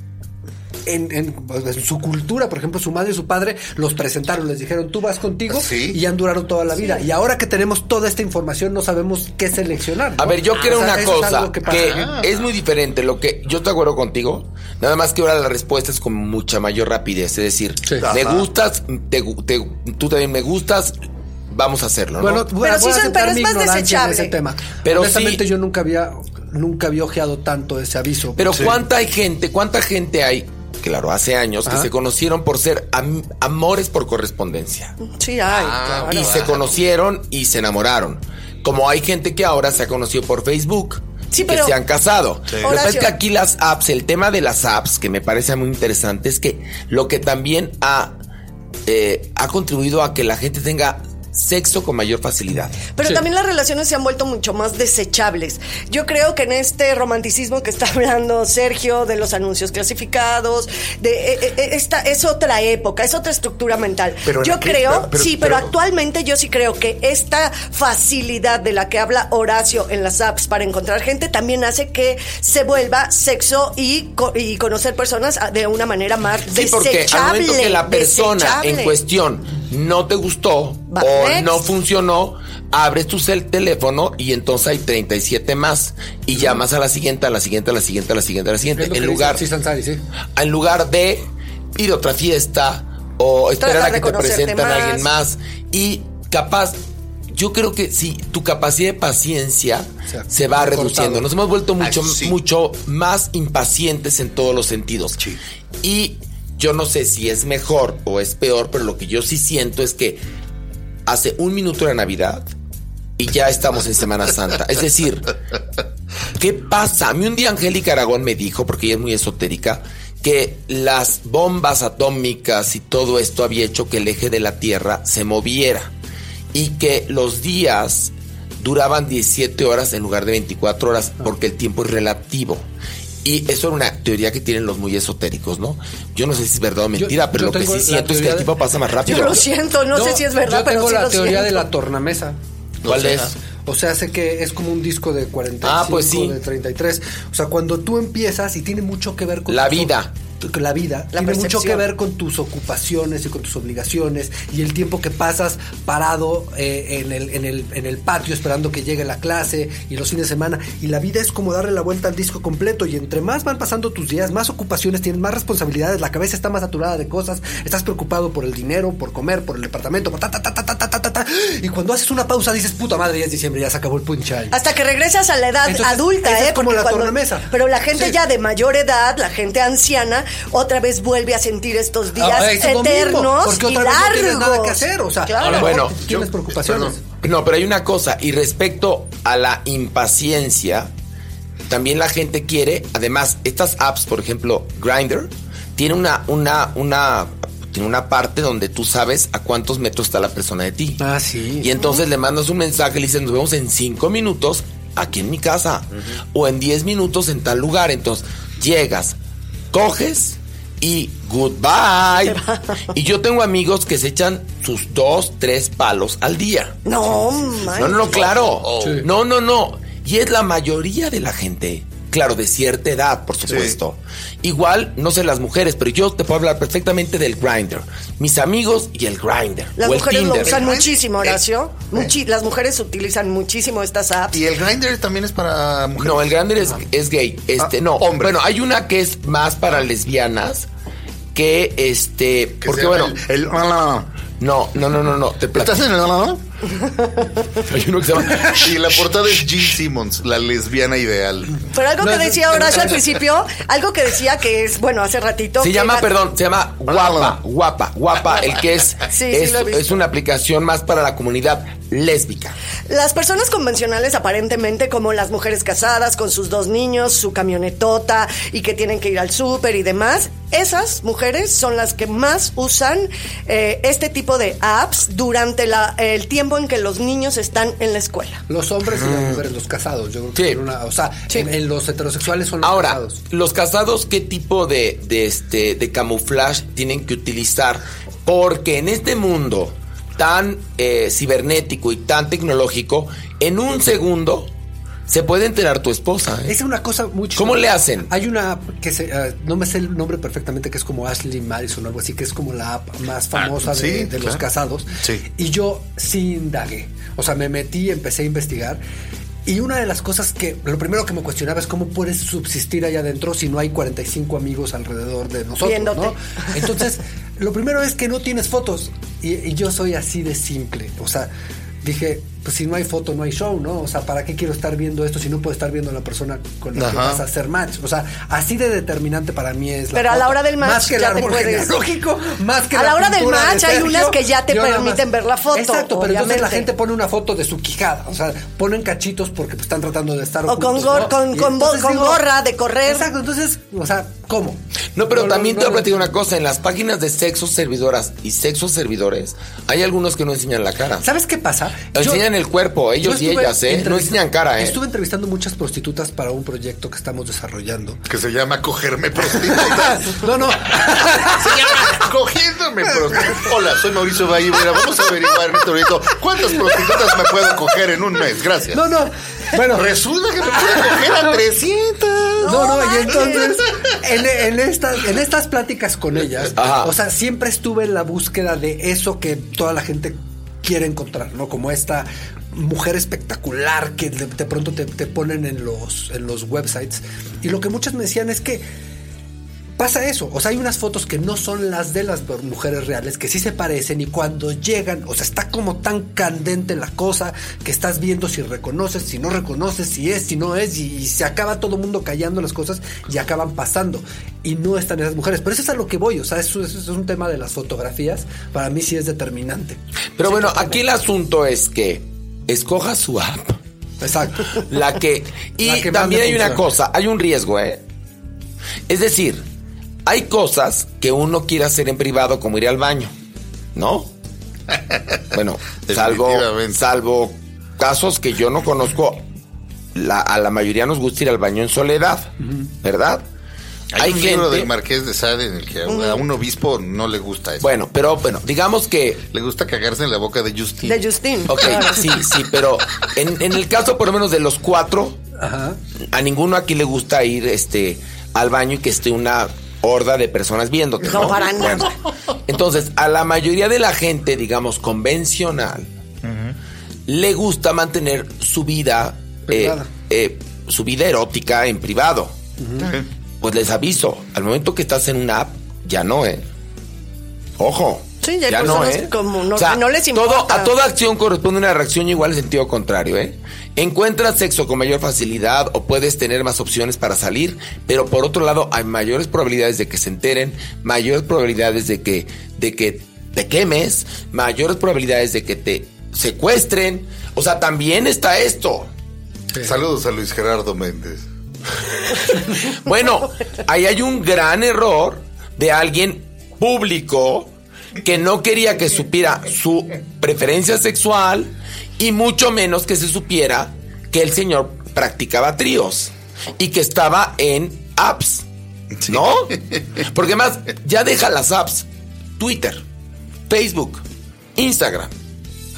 en, en- en su cultura, por ejemplo, su madre y su padre los presentaron, les dijeron, tú vas contigo Sí. y han durado toda la vida. Y ahora que tenemos toda esta información, no sabemos qué seleccionar. ¿no? A ver, yo Ah, creo o sea, una es cosa que, es muy diferente. Lo que yo te acuerdo contigo, nada más que ahora la respuesta es con mucha mayor rapidez. Es decir, Sí. me Ajá. gustas, te tú también me gustas, vamos a hacerlo, ¿no? Bueno, a- sí pero es más desechable. ese tema. Pero Honestamente, sí- yo nunca había, nunca había ojeado tanto ese aviso. Pero Sí. cuánta hay gente, cuánta gente hay, claro, hace años, que se conocieron por ser am- amores por correspondencia. Sí, hay. Ah, claro. y se conocieron y se enamoraron. Como hay gente que ahora se ha conocido por Facebook. Sí, pero- que se han casado. Sí. Lo que pasa es que aquí las apps, el tema de las apps, que me parece muy interesante, es que lo que también ha, eh, ha contribuido a que la gente tenga sexo con mayor facilidad. Pero Sí. también las relaciones se han vuelto mucho más desechables. Yo creo que en este romanticismo que está hablando Sergio de los anuncios clasificados, de eh, eh, esta es otra época, es otra estructura mental. Pero yo creo, pero- pero- sí, pero, pero- actualmente yo sí creo que esta facilidad de la que habla Horacio en las apps para encontrar gente también hace que se vuelva sexo y, y conocer personas ah, de una manera más Sí, porque al desechable. momento que la persona en desechable. cuestión no te gustó Va, o no funcionó, abres tu cel teléfono y entonces hay 37 más y llamas a la siguiente, a la siguiente, a la siguiente, a la siguiente, a la siguiente. En dice lugar, sí. en lugar de ir a otra fiesta o esperar Tratar a que te presenten a alguien más. Y capaz, yo creo que sí, tu capacidad de paciencia Se va reduciendo. Nos hemos vuelto mucho, sí. mucho más impacientes en todos los sentidos. Sí. Y yo no sé si es mejor o es peor, pero lo que yo sí siento es que hace un minuto de Navidad y ya estamos en Semana Santa. Es decir, ¿qué pasa? A mí un día Angélica Aragón me dijo, porque ella es muy esotérica, que las bombas atómicas y todo esto había hecho que el eje de la Tierra se moviera y que los días duraban 17 horas en lugar de 24 horas porque el tiempo es relativo. Y eso era una teoría que tienen los muy esotéricos, ¿no? Yo no sé si es verdad o mentira, Yo- pero yo lo que sí siento es que el tiempo pasa más rápido. Yo lo siento, no, sé si es verdad, yo pero tengo sí la lo teoría siento. de la tornamesa. ¿Cuál O sea, es? O sea, sé que es como un disco de 45, Ah, pues sí. de 33. O sea, cuando tú empiezas y tiene mucho que ver con La vida la vida tiene mucho que ver con tus ocupaciones y con tus obligaciones y el tiempo que pasas parado eh, en, el, en, el, en, el, patio esperando que llegue la clase y los fines de semana. Y la vida es como darle la vuelta al disco completo y entre más van pasando tus días, más ocupaciones tienes, más responsabilidades, la cabeza está más saturada de cosas, estás preocupado por el dinero, por comer, por el departamento, por ta, ta, ta, ta, ta, ta, ta. Y cuando haces una pausa dices, puta madre, ya es diciembre, ya se acabó el punchal. Hasta que regresas a la edad adulta, ¿eh? Como la cuando, tornamesa. Pero la gente ya de mayor edad, la gente anciana, otra vez vuelve a sentir estos días Ah, mismo, eternos porque y no largos. nada que hacer, o sea, Claro. Bueno, tienes yo- preocupaciones. No, pero hay una cosa, y respecto a la impaciencia, también la gente quiere, además, estas apps, por ejemplo, Grinder, tiene una, una, una, tiene una parte donde tú sabes a cuántos metros está la persona de ti. Ah, sí. Y entonces le mandas un mensaje, le dices, nos vemos en cinco minutos aquí en mi casa. O en 10 minutos en tal lugar. Entonces, llegas, coges y goodbye. y yo tengo amigos que se echan sus dos, tres palos al día. No, No, no, no, claro. Sí. No, no, no. Y es la mayoría de la gente. Claro, de cierta edad, por supuesto. Igual, no sé las mujeres, pero yo te puedo hablar perfectamente del grinder. Mis amigos y el grinder. Las o el mujeres lo usan muchísimo, el- Horacio. Muchi- las mujeres utilizan muchísimo estas apps. Y el grinder también es para mujeres. No, el grinder es, es gay. Este, Ah, no. hombres. Bueno, hay una que es más para lesbianas. Que este. Que porque bueno. El, el- ah, No, no, no, no, no. Te. ¿Estás en el ah? Hay uno que se llama. Y la portada es Jill Simmons, la lesbiana ideal. Pero algo No, que decía Horacio al principio, algo que decía que es, bueno, hace ratito. Se llama, era- perdón, se llama Guapa, Guapa, Guapa, el que es, Sí, sí, lo he visto. es una aplicación más para la comunidad lésbica. Las personas convencionales, aparentemente, como las mujeres casadas con sus dos niños, su camionetota y que tienen que ir al súper y demás, esas mujeres son las que más usan eh, este tipo de apps durante la- el tiempo en que los niños están en la escuela. Los hombres y las mujeres, los casados. Yo creo que Sí. una- o sea, Sí. en, en los heterosexuales son los Ahora, casados. los casados, ¿qué tipo de, de, este, de camuflaje tienen que utilizar? Porque en este mundo tan eh, cibernético y tan tecnológico, en un segundo se puede enterar tu esposa. ¿eh? Es una cosa muy chida. ¿Cómo le hacen? Hay una app que se, eh, no me sé el nombre perfectamente, que es como Ashley Madison o algo así, que es como la app más famosa Ah, de, sí, de los claro. casados. Sí. Y yo sí indagué. O sea, me metí, empecé a investigar. Y una de las cosas que, lo primero que me cuestionaba es cómo puedes subsistir allá adentro si no hay 45 amigos alrededor de nosotros. Entonces, lo primero es que no tienes fotos. Y, yo soy así de simple. O sea, dije, pues si no hay foto, no hay show, ¿no? O sea, ¿para qué quiero estar viendo esto si no puedo estar viendo a la persona con la que vas a hacer match? O sea, así de determinante para mí es la Pero a la hora del match Más que el te árbol puedes- genealógico, más que A la hora del de match hay unas que ya te permiten ver la foto, Exacto, pero entonces la gente pone una foto de su quijada. O sea, ponen cachitos porque pues, están tratando de estar O con ocultos, ¿no? con- con entonces con gorra de correr. Exacto, entonces, o sea, ¿cómo? No, pero también no, te voy a platicar una cosa. En las páginas de sexos servidoras y sexos servidores, hay algunos que no enseñan la cara. ¿Sabes qué pasa? Yo- Enseñan el cuerpo, ellos y ellas, ¿eh? No enseñan cara, ¿eh? Estuve entrevistando muchas prostitutas para un proyecto que estamos desarrollando. Que se llama Cogerme Prostitutas. no, no. Se llama Cogiéndome Prostitutas. Hola, soy Mauricio Valle. Mira, vamos a averiguar en este momento cuántas prostitutas me puedo coger en un mes. Gracias. No, no. Bueno, Resulta que me puedo coger a 300. No, no, y entonces en, en estas, en estas pláticas con ellas, Ajá. o sea, siempre estuve en la búsqueda de eso que toda la gente quiere encontrar, ¿no? Como esta mujer espectacular que de, pronto te, te ponen en los, en los websites. Y lo que muchas me decían es que pasa eso. O sea, hay unas fotos que no son las de las mujeres reales, que sí se parecen y cuando llegan, o sea, está como tan candente la cosa que estás viendo si reconoces, si no reconoces, si es, si no es, y, se acaba todo el mundo callando las cosas y acaban pasando. Y no están esas mujeres. Pero eso es a lo que voy, o sea, eso, eso es un tema de las fotografías. Para mí sí es determinante. Pero bueno, aquí el asunto es que escoja su app. Exacto. La que. Y La que más también hay una cosa, hay un riesgo, ¿eh? Es decir, hay cosas que uno quiere hacer en privado, como ir al baño, ¿no? Bueno, salvo, salvo casos que yo no conozco, la- a la mayoría nos gusta ir al baño en soledad, ¿verdad? Hay, un libro del Marqués de Sade en el que a, a un obispo no le gusta eso. Bueno, pero bueno, digamos que Le gusta cagarse en la boca de Justin. De Justin. Ok, Claro. sí, sí, pero en, en el caso por lo menos de los cuatro, Ajá. a ninguno aquí le gusta ir este al baño y que esté una horda de personas viéndote. No, para nada. Bueno, entonces, a la mayoría de la gente, digamos, convencional, le gusta mantener su vida, eh, eh, su vida erótica en privado. Pues les aviso, al momento que estás en una app, ya no, ¿eh? Ojo. Sí, ya no, ¿eh? como no- O sea, no les todo- importa. a toda acción corresponde una reacción igual en sentido contrario, ¿eh? Encuentras sexo con mayor facilidad o puedes tener más opciones para salir, pero por otro lado hay mayores probabilidades de que se enteren, mayores probabilidades de que, de que te quemes, mayores probabilidades de que te secuestren. O sea, también está esto. Saludos a Luis Gerardo Méndez. Bueno, ahí hay un gran error de alguien público que no quería que supiera su preferencia sexual y mucho menos que se supiera que el señor practicaba tríos y que estaba en apps. ¿No? Porque más, ya deja las apps. Twitter, Facebook, Instagram.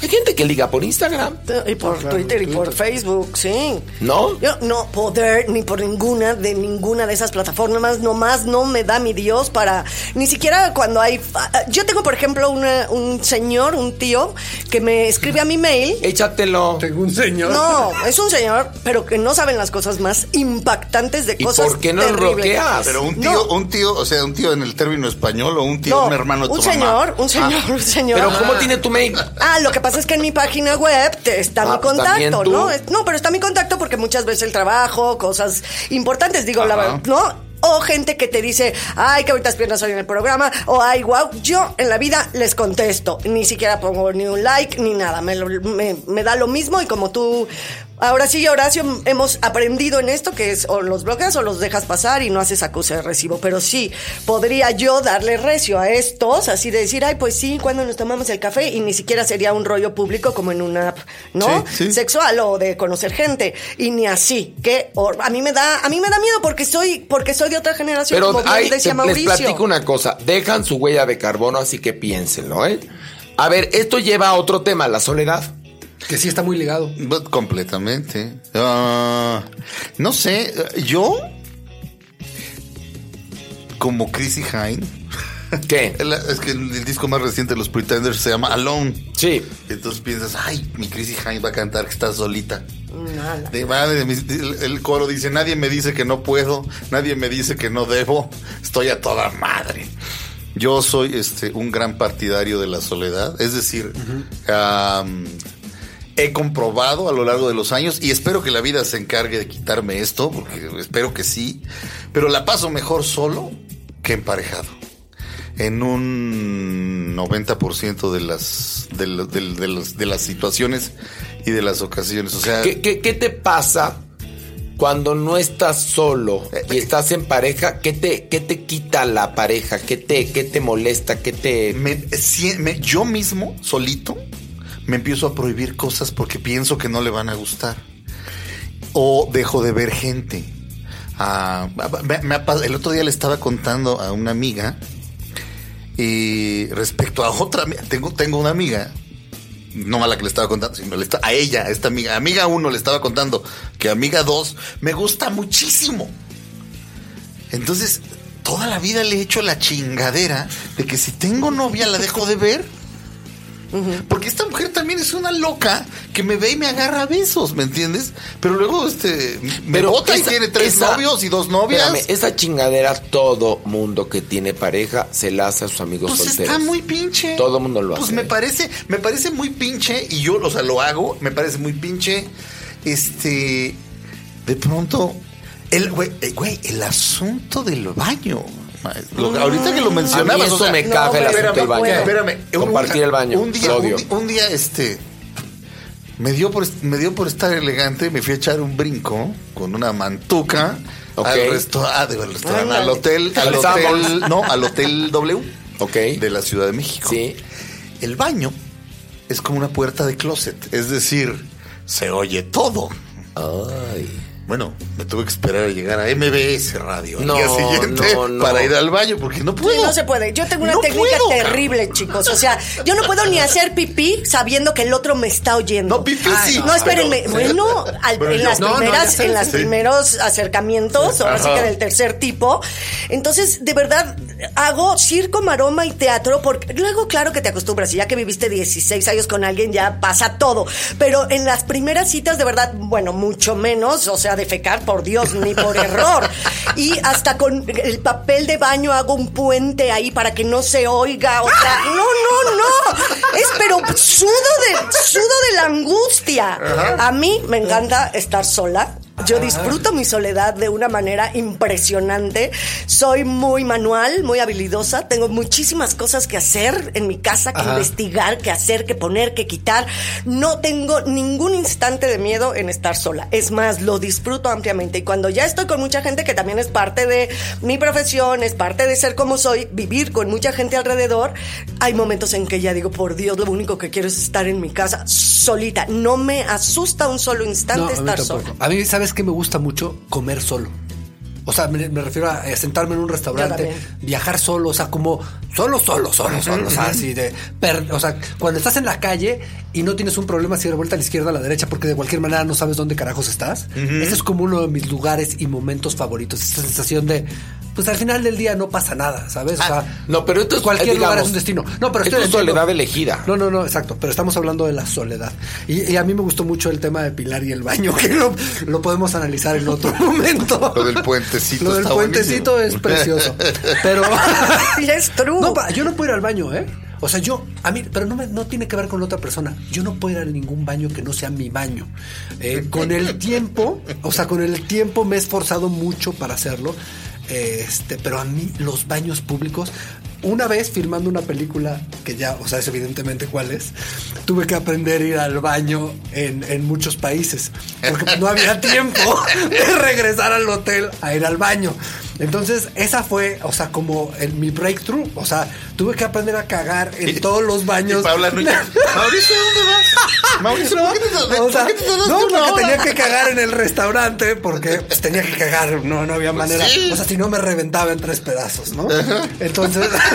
Hay gente que liga por Instagram, Y por Twitter y por Facebook, sí. ¿no? Yo no poder ni por ninguna de ninguna de esas plataformas, nomás no me da mi Dios para ni siquiera cuando hay fa- yo tengo por ejemplo una- un señor, un tío que me escribe a mi mail. Échatelo. Tengo un señor. No, es un señor, pero que no saben las cosas más impactantes de ¿Y cosas por qué no bloqueas? Pero un tío, No. un tío, o sea, un tío en el término español o un tío, No, un hermano de tu un mamá. señor, un señor, un señor. Pero ¿cómo tiene tu mail? Ah, lo que pasa es que en mi página web te- está Ah, mi pues también contacto. ¿no? No, pero está mi contacto porque muchas veces el trabajo, cosas importantes, digo, la Ajá. verdad, ¿no? O gente que te dice, ay, qué bonitas piernas hoy en el programa, o ay, wow, yo en la vida les contesto, ni siquiera pongo ni un like ni nada, me, me da lo mismo y como tú, ahora sí, Horacio, hemos aprendido en esto que es o los bloqueas o los dejas pasar y no haces acuse de recibo, pero sí, podría yo darle recio a estos, así de decir, ay, pues sí, cuando nos tomamos el café y ni siquiera sería un rollo público como en una app, ¿no? Sí, sí. Sexual o de conocer gente y ni así, que a mí me da, a mí me da miedo porque soy, porque soy de otra generación, Pero como hay, decía te- les Mauricio. platico una cosa. Dejan su huella de carbono, así que piénsenlo, ¿eh? A ver, esto lleva a otro tema, la soledad. Que sí está muy ligado. But- Completamente. Ah, no sé, yo como Chrissy Hine. ¿Qué? el- Es que el, el disco más reciente de los Pretenders se llama Alone. Sí. Entonces piensas, ay, mi Chrissy Hine va a cantar que está solita. Nada. De madre, el, el coro dice, nadie me dice que no puedo, nadie me dice que no debo, estoy a toda madre. Yo soy este un gran partidario de la soledad, es decir, he comprobado a lo largo de los años y espero que la vida se encargue de quitarme esto, porque espero que sí, pero la paso mejor solo que emparejado. En un 90% de las, de, de- de los- de las situaciones y de las ocasiones. O sea, ¿Qué, qué, qué te pasa cuando no estás solo y estás en pareja? ¿Qué te, qué te quita la pareja? ¿Qué te, qué te molesta? ¿Qué te...? me- si- me- yo mismo, solito, me empiezo a prohibir cosas porque pienso que no le van a gustar. O dejo de ver gente. Ah, el otro día le estaba contando a una amiga y respecto a otra, tengo, tengo una amiga, no a la que le estaba contando, sino a ella, a esta amiga, amiga uno le estaba contando que amiga dos me gusta muchísimo. Entonces, toda la vida le he hecho la chingadera de que si tengo novia la dejo de ver. Porque esta mujer también es una loca que me ve y me agarra a besos, ¿me entiendes? Pero luego este me Pero bota y tiene tres esa- novios y dos novias. Espérame, esa chingadera todo mundo que tiene pareja se la hace a sus amigos Pues solteros. está muy pinche. Todo mundo lo Pues hace. me parece, me parece muy pinche y yo, o sea, lo hago, me parece muy pinche. Este, de pronto, el güey, eh, güey, el asunto del baño. Lo- ahorita que lo mencionabas, A mí eso o sea, me no, caga el pero asunto del no baño. Espérame, un- Compartir el baño. Un día, un, un este, me dio por me dio por estar elegante, me fui a echar un brinco con una mantuca Ok. al restaurante, al restaurante, al hotel, al hotel, no, al hotel W Ok. de la Ciudad de México. Sí. El baño es como una puerta de closet, es decir, se oye todo. Ay. Bueno, me tuve que esperar a llegar a MBS Radio al No, día siguiente no, no. para ir al baño porque no puedo. No se puede. Yo tengo una No técnica puedo, terrible, chicos. O sea, yo no puedo ni hacer pipí sabiendo que el otro me está oyendo. No, pipí sí. No, espérenme. Pero- bueno, al- en yo- las No, no, primeras, sé, en las sí. primeros acercamientos, ahora sí que del tercer tipo. Entonces, de verdad, hago circo, maroma y teatro porque luego, claro que te acostumbras. Y ya que viviste 16 años con alguien, ya pasa todo. Pero en las primeras citas, de verdad, bueno, mucho menos, o sea, de fecar, por Dios, ni por error. Y hasta con el papel de baño hago un puente ahí para que no se oiga. O sea, no, no, no. Es pero sudo de, sudo de la angustia. A mí me encanta estar sola. Yo disfruto mi soledad de una manera impresionante. Soy muy manual, muy habilidosa. Tengo muchísimas cosas que hacer en mi casa, que investigar, que hacer, que poner, que quitar. No tengo ningún instante de miedo en estar sola. Es más, lo disfruto ampliamente. Y cuando ya estoy con mucha gente, que también es parte de mi profesión, es parte de ser como soy, vivir con mucha gente alrededor, hay momentos en que ya digo, por Dios, lo único que quiero es estar en mi casa solita. No me asusta un solo instante No, estar sola. A mí, ¿sabes qué me gusta mucho? Comer solo. O sea, me, me refiero a eh, sentarme en un restaurante, viajar solo, o sea, como solo, solo, solo, solo, o sea, así de, per- o sea, cuando estás en la calle y no tienes un problema si de vuelta a la izquierda o a la derecha porque de cualquier manera no sabes dónde carajos estás, ese es como uno de mis lugares y momentos favoritos, esta sensación de, pues al final del día no pasa nada, ¿sabes? O sea, Ah, no, pero esto es, cualquier digamos, lugar es un destino. No, pero es tu entiendo. soledad elegida. No, no, no, exacto. Pero estamos hablando de la soledad. Y, y a mí me gustó mucho el tema de Pilar y el baño, que lo, lo podemos analizar en otro momento. Lo del puentecito Lo del está puentecito buenísimo. es precioso. Pero. Y es true. No, pa, yo no puedo ir al baño, ¿eh? O sea, yo, a mí, pero no, me, no tiene que ver con la otra persona. Yo no puedo ir a ningún baño que no sea mi baño. Eh, con el tiempo, o sea, con el tiempo me he esforzado mucho para hacerlo. Este, pero a mí los baños públicos, una vez filmando una película que ya, o sea, es evidentemente cuál es, tuve que aprender a ir al baño en, en muchos países, porque no había tiempo de regresar al hotel a ir al baño. Entonces, esa fue, o sea, como el- mi breakthrough, o sea, tuve que aprender a cagar en todos los baños. Y Paula Núñez, Mauricio, ¿dónde vas? Mauricio, ¿por qué te, O ¿por sea, qué te tardaste no, porque hora? tenía que cagar en el restaurante, porque pues, tenía que cagar, no, no había manera. sí. O sea, si no me reventaba en tres pedazos, ¿no? Entonces,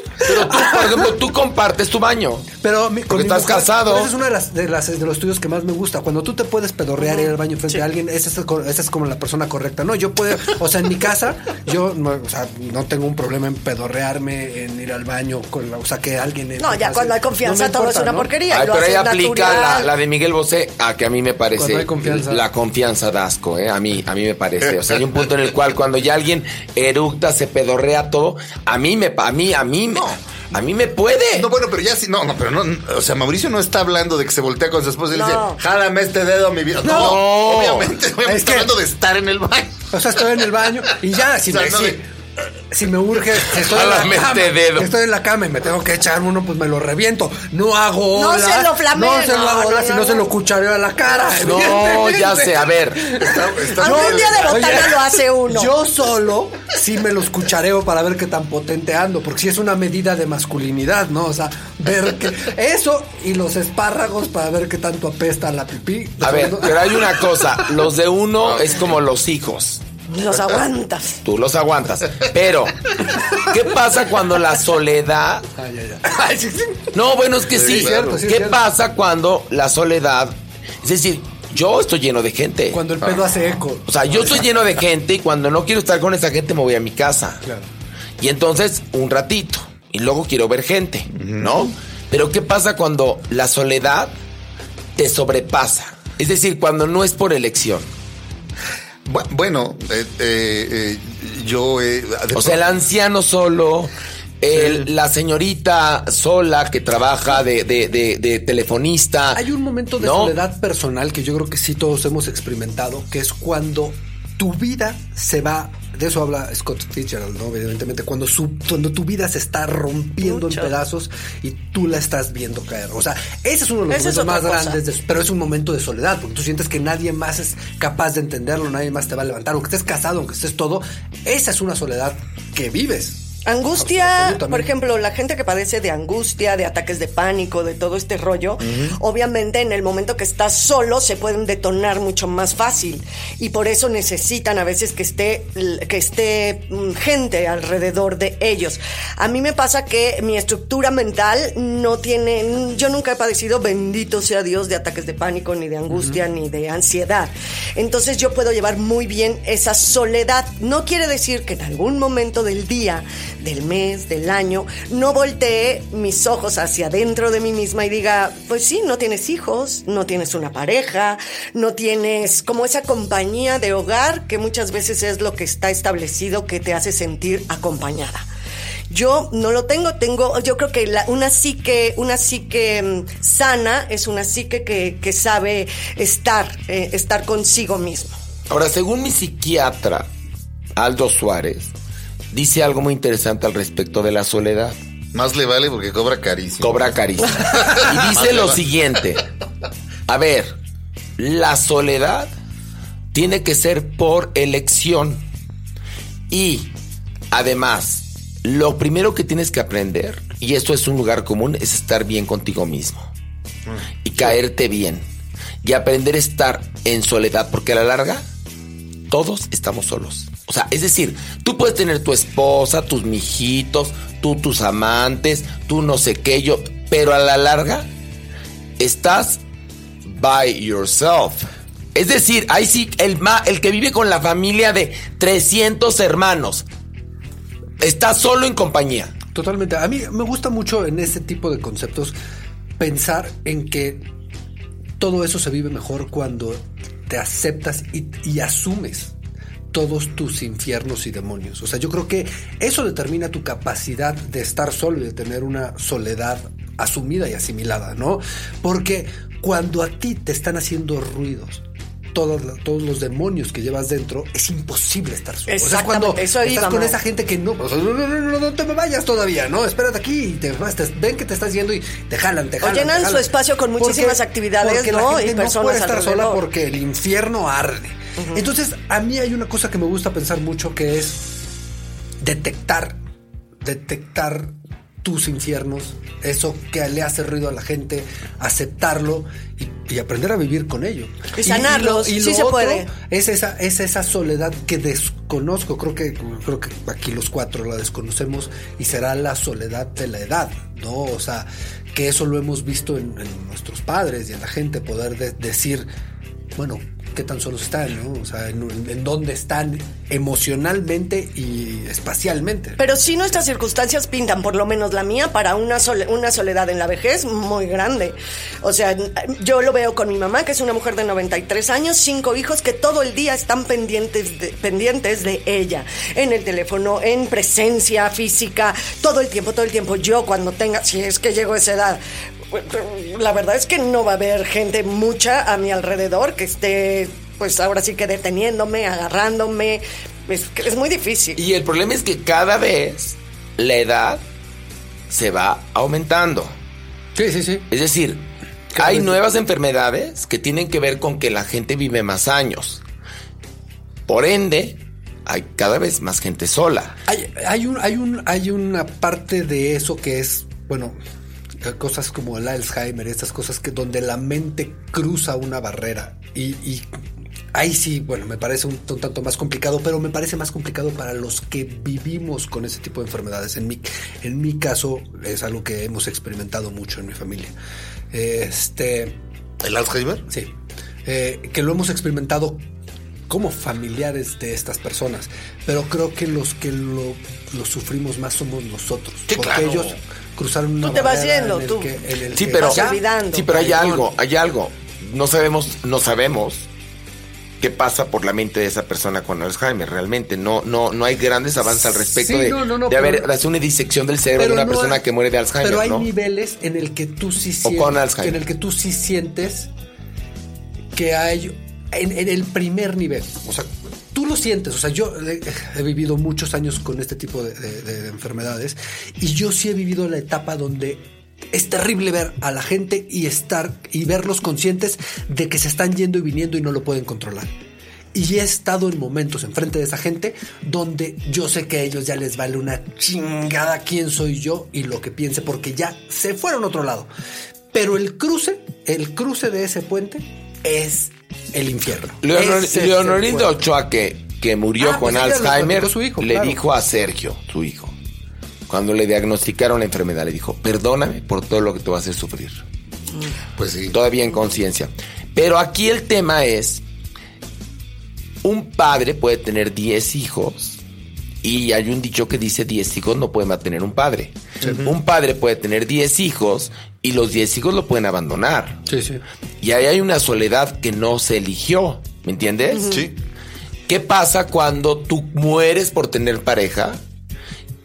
Pero tú, por ejemplo, tú compartes tu baño. pero mi- Porque estás mujer- casado. Esa es una de, las, de, las- de los estudios que más me gusta. Cuando tú te puedes pedorrear y ir al baño frente a alguien, esa es, esa es como la persona correcta. No, yo puedo, o sea, en mi casa, yo no, o sea, no tengo un problema en pedorrearme, en ir al baño, con la- o sea, que alguien. No, ya cuando hay confianza todo es una porquería. Ay, pero ahí aplica la, de Miguel Bosé, a que a mí me Cuando parece hay confianza. la confianza da asco, ¿eh? A mí, a mí me parece. O sea, hay un punto en el cual cuando ya alguien eructa, se pedorrea todo, a mí me, a mí, a mí, me- a mí me puede. No, bueno, pero ya sí, no, no, pero no, o sea, Mauricio no está hablando de que se voltea con su esposa y le No. dice, jálame este dedo, mi vida. No, No. obviamente, obviamente Es está que- hablando de estar en el baño. O sea, estoy en el baño y ya, si, O sea, me, no si- si me urge, si estoy en la cama, dedo. estoy en la cama y me tengo que echar uno, pues me lo reviento. No hago No olas, se lo flameo, No se lo no, hago no, olas, no, si no, no. se lo cuchareo a la cara. No, ya sé, a ver. Está- está- Algún día de botana Oye, lo hace uno. Yo solo sí me los cuchareo para ver qué tan potente ando, porque sí es una medida de masculinidad, ¿no? O sea, ver que eso y los espárragos para ver qué tanto apesta la pipí. A ver, pero hay una cosa, los de uno es como los hijos. Los aguantas. Tú los aguantas. Pero, ¿qué pasa cuando la soledad Ay, ay, ay. No, bueno, es que sí. es cierto, ¿Qué cierto. pasa cuando la soledad... Es decir, yo estoy lleno de gente. Cuando el pedo hace eco. O sea, yo estoy lleno de gente y cuando no quiero estar con esa gente me voy a mi casa. Claro. Y entonces, un ratito. Y luego quiero ver gente, ¿no? Pero ¿qué pasa cuando la soledad te sobrepasa? Es decir, cuando no es por elección. Bu- Bueno, eh, eh, eh, yo... eh, O sea, el anciano solo, el- la señorita sola que trabaja de, de- de- de telefonista. Hay un momento de ¿no? soledad personal que yo creo que sí todos hemos experimentado, que es cuando tu vida se va. De eso habla Scott Fitzgerald, ¿no? Evidentemente, cuando, su, cuando tu vida se está rompiendo Mucho. en pedazos y tú la estás viendo caer. O sea, ese es uno de los Esa momentos más cosa. grandes, de- pero es un momento de soledad, porque tú sientes que nadie más es capaz de entenderlo, nadie más te va a levantar, aunque estés casado, aunque estés todo. Esa es una soledad que vives. Angustia, por ejemplo, la gente que padece de angustia, de ataques de pánico, de todo este rollo, obviamente en el momento que estás solo se pueden detonar mucho más fácil y por eso necesitan a veces que esté que esté mm, gente alrededor de ellos. A mí me pasa que mi estructura mental no tiene yo nunca he padecido bendito sea Dios de ataques de pánico ni de angustia ni de ansiedad. Entonces yo puedo llevar muy bien esa soledad. No quiere decir que en algún momento del día, del mes, del año, no voltee mis ojos hacia adentro de mí misma y diga, pues sí, no tienes hijos, no tienes una pareja, no tienes como esa compañía de hogar que muchas veces es lo que está establecido que te hace sentir acompañada. Yo no lo tengo, tengo, yo creo que una psique, una psique mm, sana es una psique que, que sabe estar, eh, estar consigo mismo. Ahora, según mi psiquiatra, Aldo Suárez, dice algo muy interesante al respecto de la soledad. Más le vale porque cobra carísimo. Cobra carísimo. Y dice lo siguiente. A ver, la soledad tiene que ser por elección. Y además, lo primero que tienes que aprender, y esto es un lugar común, es estar bien contigo mismo. Y caerte bien. Y aprender a estar en soledad, porque a la larga, todos estamos solos. O sea, es decir, tú puedes tener tu esposa, tus mijitos, tú tus amantes, tú no sé qué, yo, pero a la larga estás by yourself. Es decir, ahí sí, el, el que vive con la familia de 300 hermanos está solo en compañía. Totalmente. A mí me gusta mucho en este tipo de conceptos pensar en que todo eso se vive mejor cuando te aceptas y asumes todos tus infiernos y demonios. O sea, yo creo que eso determina tu capacidad de estar solo y de tener una soledad asumida y asimilada, ¿no? Porque cuando a ti te están haciendo ruidos, todos, todos los demonios que llevas dentro, es imposible estar solo. O sea, es Exactamente, cuando eso estás iba, con esa gente que no, o sea, no, no, no, no, no te me vayas todavía, ¿no? Espérate aquí y te, vas, te- ven que te estás yendo y te jalan, te jalan. llenan te su espacio con muchísimas actividades, porque ¿no? La gente Y no puede estar sola porque el infierno arde. Entonces, a mí hay una cosa que me gusta pensar mucho que es detectar, detectar tus infiernos, eso que le hace ruido a la gente, aceptarlo y, y aprender a vivir con ello. Y sanarlos, lo- sí se puede. Es esa, es esa soledad que desconozco, creo que, creo que aquí los cuatro la desconocemos y será la soledad de la edad, ¿no? O sea, que eso lo hemos visto en, en nuestros padres y en la gente, poder de- decir, bueno, qué tan solos están, ¿no? O sea, en, en dónde están emocionalmente y espacialmente. Pero sí nuestras circunstancias pintan, por lo menos la mía, para una, una soledad en la vejez muy grande. O sea, yo lo veo con mi mamá, que es una mujer de 93 años, cinco hijos que todo el día están pendientes pendientes de ella, en el teléfono, en presencia física, todo el tiempo, todo el tiempo. Yo cuando tenga, si es que llego a esa edad, la verdad es que no va a haber gente mucha a mi alrededor que esté, pues ahora sí que deteniéndome, agarrándome. Es, que es muy difícil. Y el problema es que cada vez la edad se va aumentando. Sí, sí, sí. Es decir, Cada hay nuevas enfermedades que tienen que ver con que la gente vive más años. Por ende, hay cada vez más gente sola. Hay, hay, un, hay, un, hay una parte de eso que es, bueno, cosas como el Alzheimer, estas cosas que donde la mente cruza una barrera y, y ahí sí, bueno, me parece un, un tanto más complicado, pero me parece más complicado para los que vivimos con ese tipo de enfermedades. En mi, en mi caso es algo que hemos experimentado mucho en mi familia. Este, ¿El Alzheimer? Sí. Eh, que lo hemos experimentado como familiares de estas personas. Pero creo que los que lo, lo sufrimos más somos nosotros. Sí, porque claro. ellos, cruzaron una Tú te vas yendo, tú. que- en el Sí, que- pero, vas olvidando. sí, pero hay algo, hay algo. No sabemos, no sabemos qué pasa por la mente de esa persona con Alzheimer. Realmente no, no, no hay grandes avances al respecto Sí, de, no, no, no, de haber hacer una disección del cerebro de una no persona hay- que muere de Alzheimer. Pero hay ¿no? niveles en el que tú sí O con sientes, Alzheimer. en el que tú sí sientes que hay en, el primer nivel. O sea, tú lo sientes. O sea, yo he, vivido muchos años con este tipo de, de- de enfermedades y yo sí he vivido la etapa donde es terrible ver a la gente y estar y verlos conscientes de que se están yendo y viniendo y no lo pueden controlar. Y he estado en momentos enfrente de esa gente donde yo sé que a ellos ya les vale una chingada quién soy yo y lo que piense porque ya se fueron a otro lado. Pero el cruce, el cruce de ese puente es el infierno. Leonor-. Ochoa, que, que murió Ah, con pues Alzheimer, su hijo, le claro. dijo a Sergio, su hijo, cuando le diagnosticaron la enfermedad, le dijo, perdóname por todo lo que te va a hacer sufrir. Pues sí. Todavía en conciencia. Pero aquí el tema es, un padre puede tener 10 hijos y hay un dicho que dice 10 hijos no puede mantener un padre. Un padre puede tener 10 hijos y los 10 hijos lo pueden abandonar. Sí, sí. Y ahí hay una soledad que no se eligió, ¿me entiendes? Sí. ¿Qué pasa cuando tú mueres por tener pareja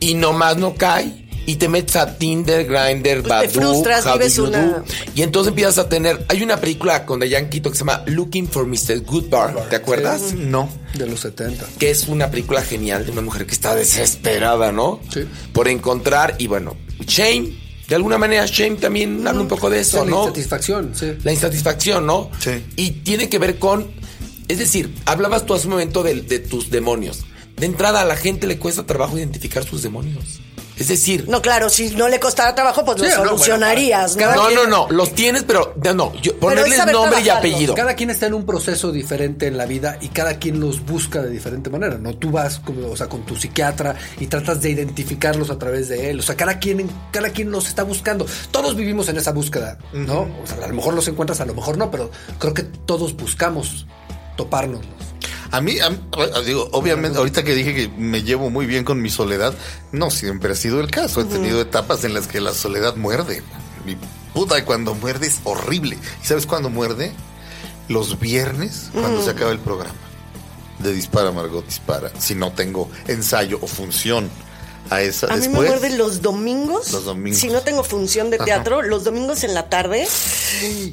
y nomás no cae? Y te metes a Tinder, Grindr, Pues te Badoo, frustras, How vives una- Do, y entonces empiezas a tener. Hay una película con Diane Keaton que se llama Looking for Mr. Goodbar, ¿te acuerdas? No. De los 70. Que es una película genial de una mujer que está desesperada, ¿no? Sí. Por encontrar, y bueno, Shame, de alguna manera Shame también habla un poco de eso, la ¿no? insatisfacción, sí. la insatisfacción, ¿no? Sí. Y tiene que ver con, es decir, hablabas tú hace un momento de, de tus demonios. De entrada a la gente le cuesta trabajo identificar sus demonios. Es decir, No, claro, si no le costara trabajo, pues Sí, lo no, bueno, solucionarías, ¿no? no, quien- no, no, los tienes, pero no, no, yo- ponerles nombre y apellido. Cada quien está en un proceso diferente en la vida y cada quien los busca de diferente manera, ¿no? Tú vas como, o sea, con tu psiquiatra y tratas de identificarlos a través de él. O sea, cada quien, cada quien los está buscando. Todos vivimos en esa búsqueda, ¿no? O sea, a lo mejor los encuentras, a lo mejor no, pero creo que todos buscamos toparnos. A mí, a mí, digo, obviamente, ahorita que dije que me llevo muy bien con mi soledad, no siempre ha sido el caso. He tenido etapas en las que la soledad muerde. Mi puta, cuando muerde es horrible. ¿Y sabes cuándo muerde? Los viernes, cuando se acaba el programa. De Dispara, Margot, dispara. Si no tengo ensayo o función a esa A mí me después. muerde los domingos. Los domingos. Si no tengo función de teatro, los domingos en la tarde.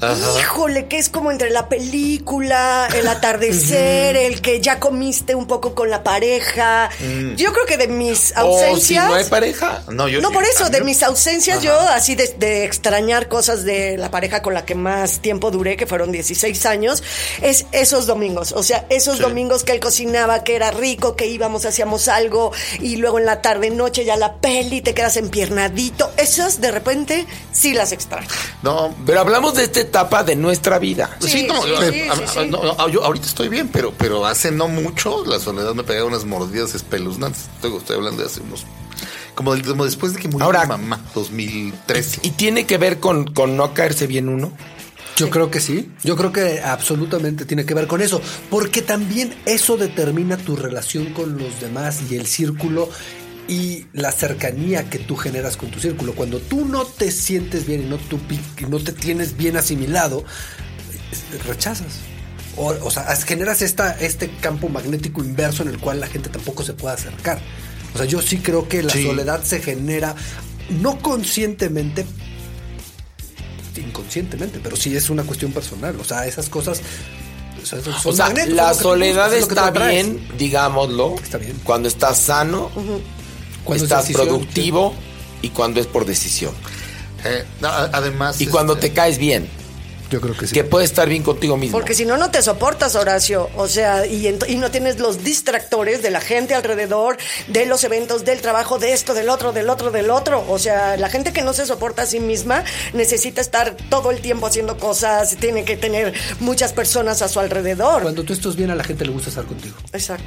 Ajá. Híjole, que es como entre la película, el atardecer, el que ya comiste un poco con la pareja. Yo creo que de mis O si ausencias. no hay pareja. No, yo, no, por eso, de no- mis ausencias, yo así de, de extrañar cosas de la pareja con la que más tiempo duré, que fueron 16 años, es esos domingos. O sea, esos domingos que él cocinaba, que era rico, que íbamos, hacíamos algo, y luego en la tarde, noche ya la peli, te quedas empiernadito. Esas de repente sí las extraño. No, Pero hablamos de esta etapa de nuestra vida. Sí, Sí, no, sí, yo- sí, a- sí, a- sí. no, no, yo ahorita estoy bien, pero, pero hace no mucho la soledad me pegaba unas mordidas espeluznantes. Estoy, estoy hablando de hace unos. Como, del- como después de que murió Ahora- mi mamá, 2013. Y tiene que ver con, con no caerse bien uno. Yo creo que sí. Yo creo que absolutamente tiene que ver con eso. Porque también eso determina tu relación con los demás y el círculo y la cercanía que tú generas con tu círculo. Cuando tú no te sientes bien y no, tú, y no te tienes bien asimilado, es- rechazas. O, o sea, as- generas esta, este campo magnético inverso en el cual la gente tampoco se puede acercar. O sea, yo sí creo que la Sí. soledad se genera no conscientemente, inconscientemente, pero sí es una cuestión personal. O sea, esas cosas. O sea, la soledad está bien, digámoslo, Está bien. cuando estás sano, Cuando es estás productivo y cuando es por decisión. Eh, no, además. Y cuando este, te caes bien, Yo creo que sí. que puedes estar bien contigo mismo. Porque si no, no te soportas, Horacio. O sea, y, y no tienes los distractores de la gente alrededor, de los eventos, del trabajo, de esto, del otro, del otro, del otro. O sea, la gente que no se soporta a sí misma necesita estar todo el tiempo haciendo cosas, tiene que tener muchas personas a su alrededor. Cuando tú estás bien, a la gente le gusta estar contigo. Exacto.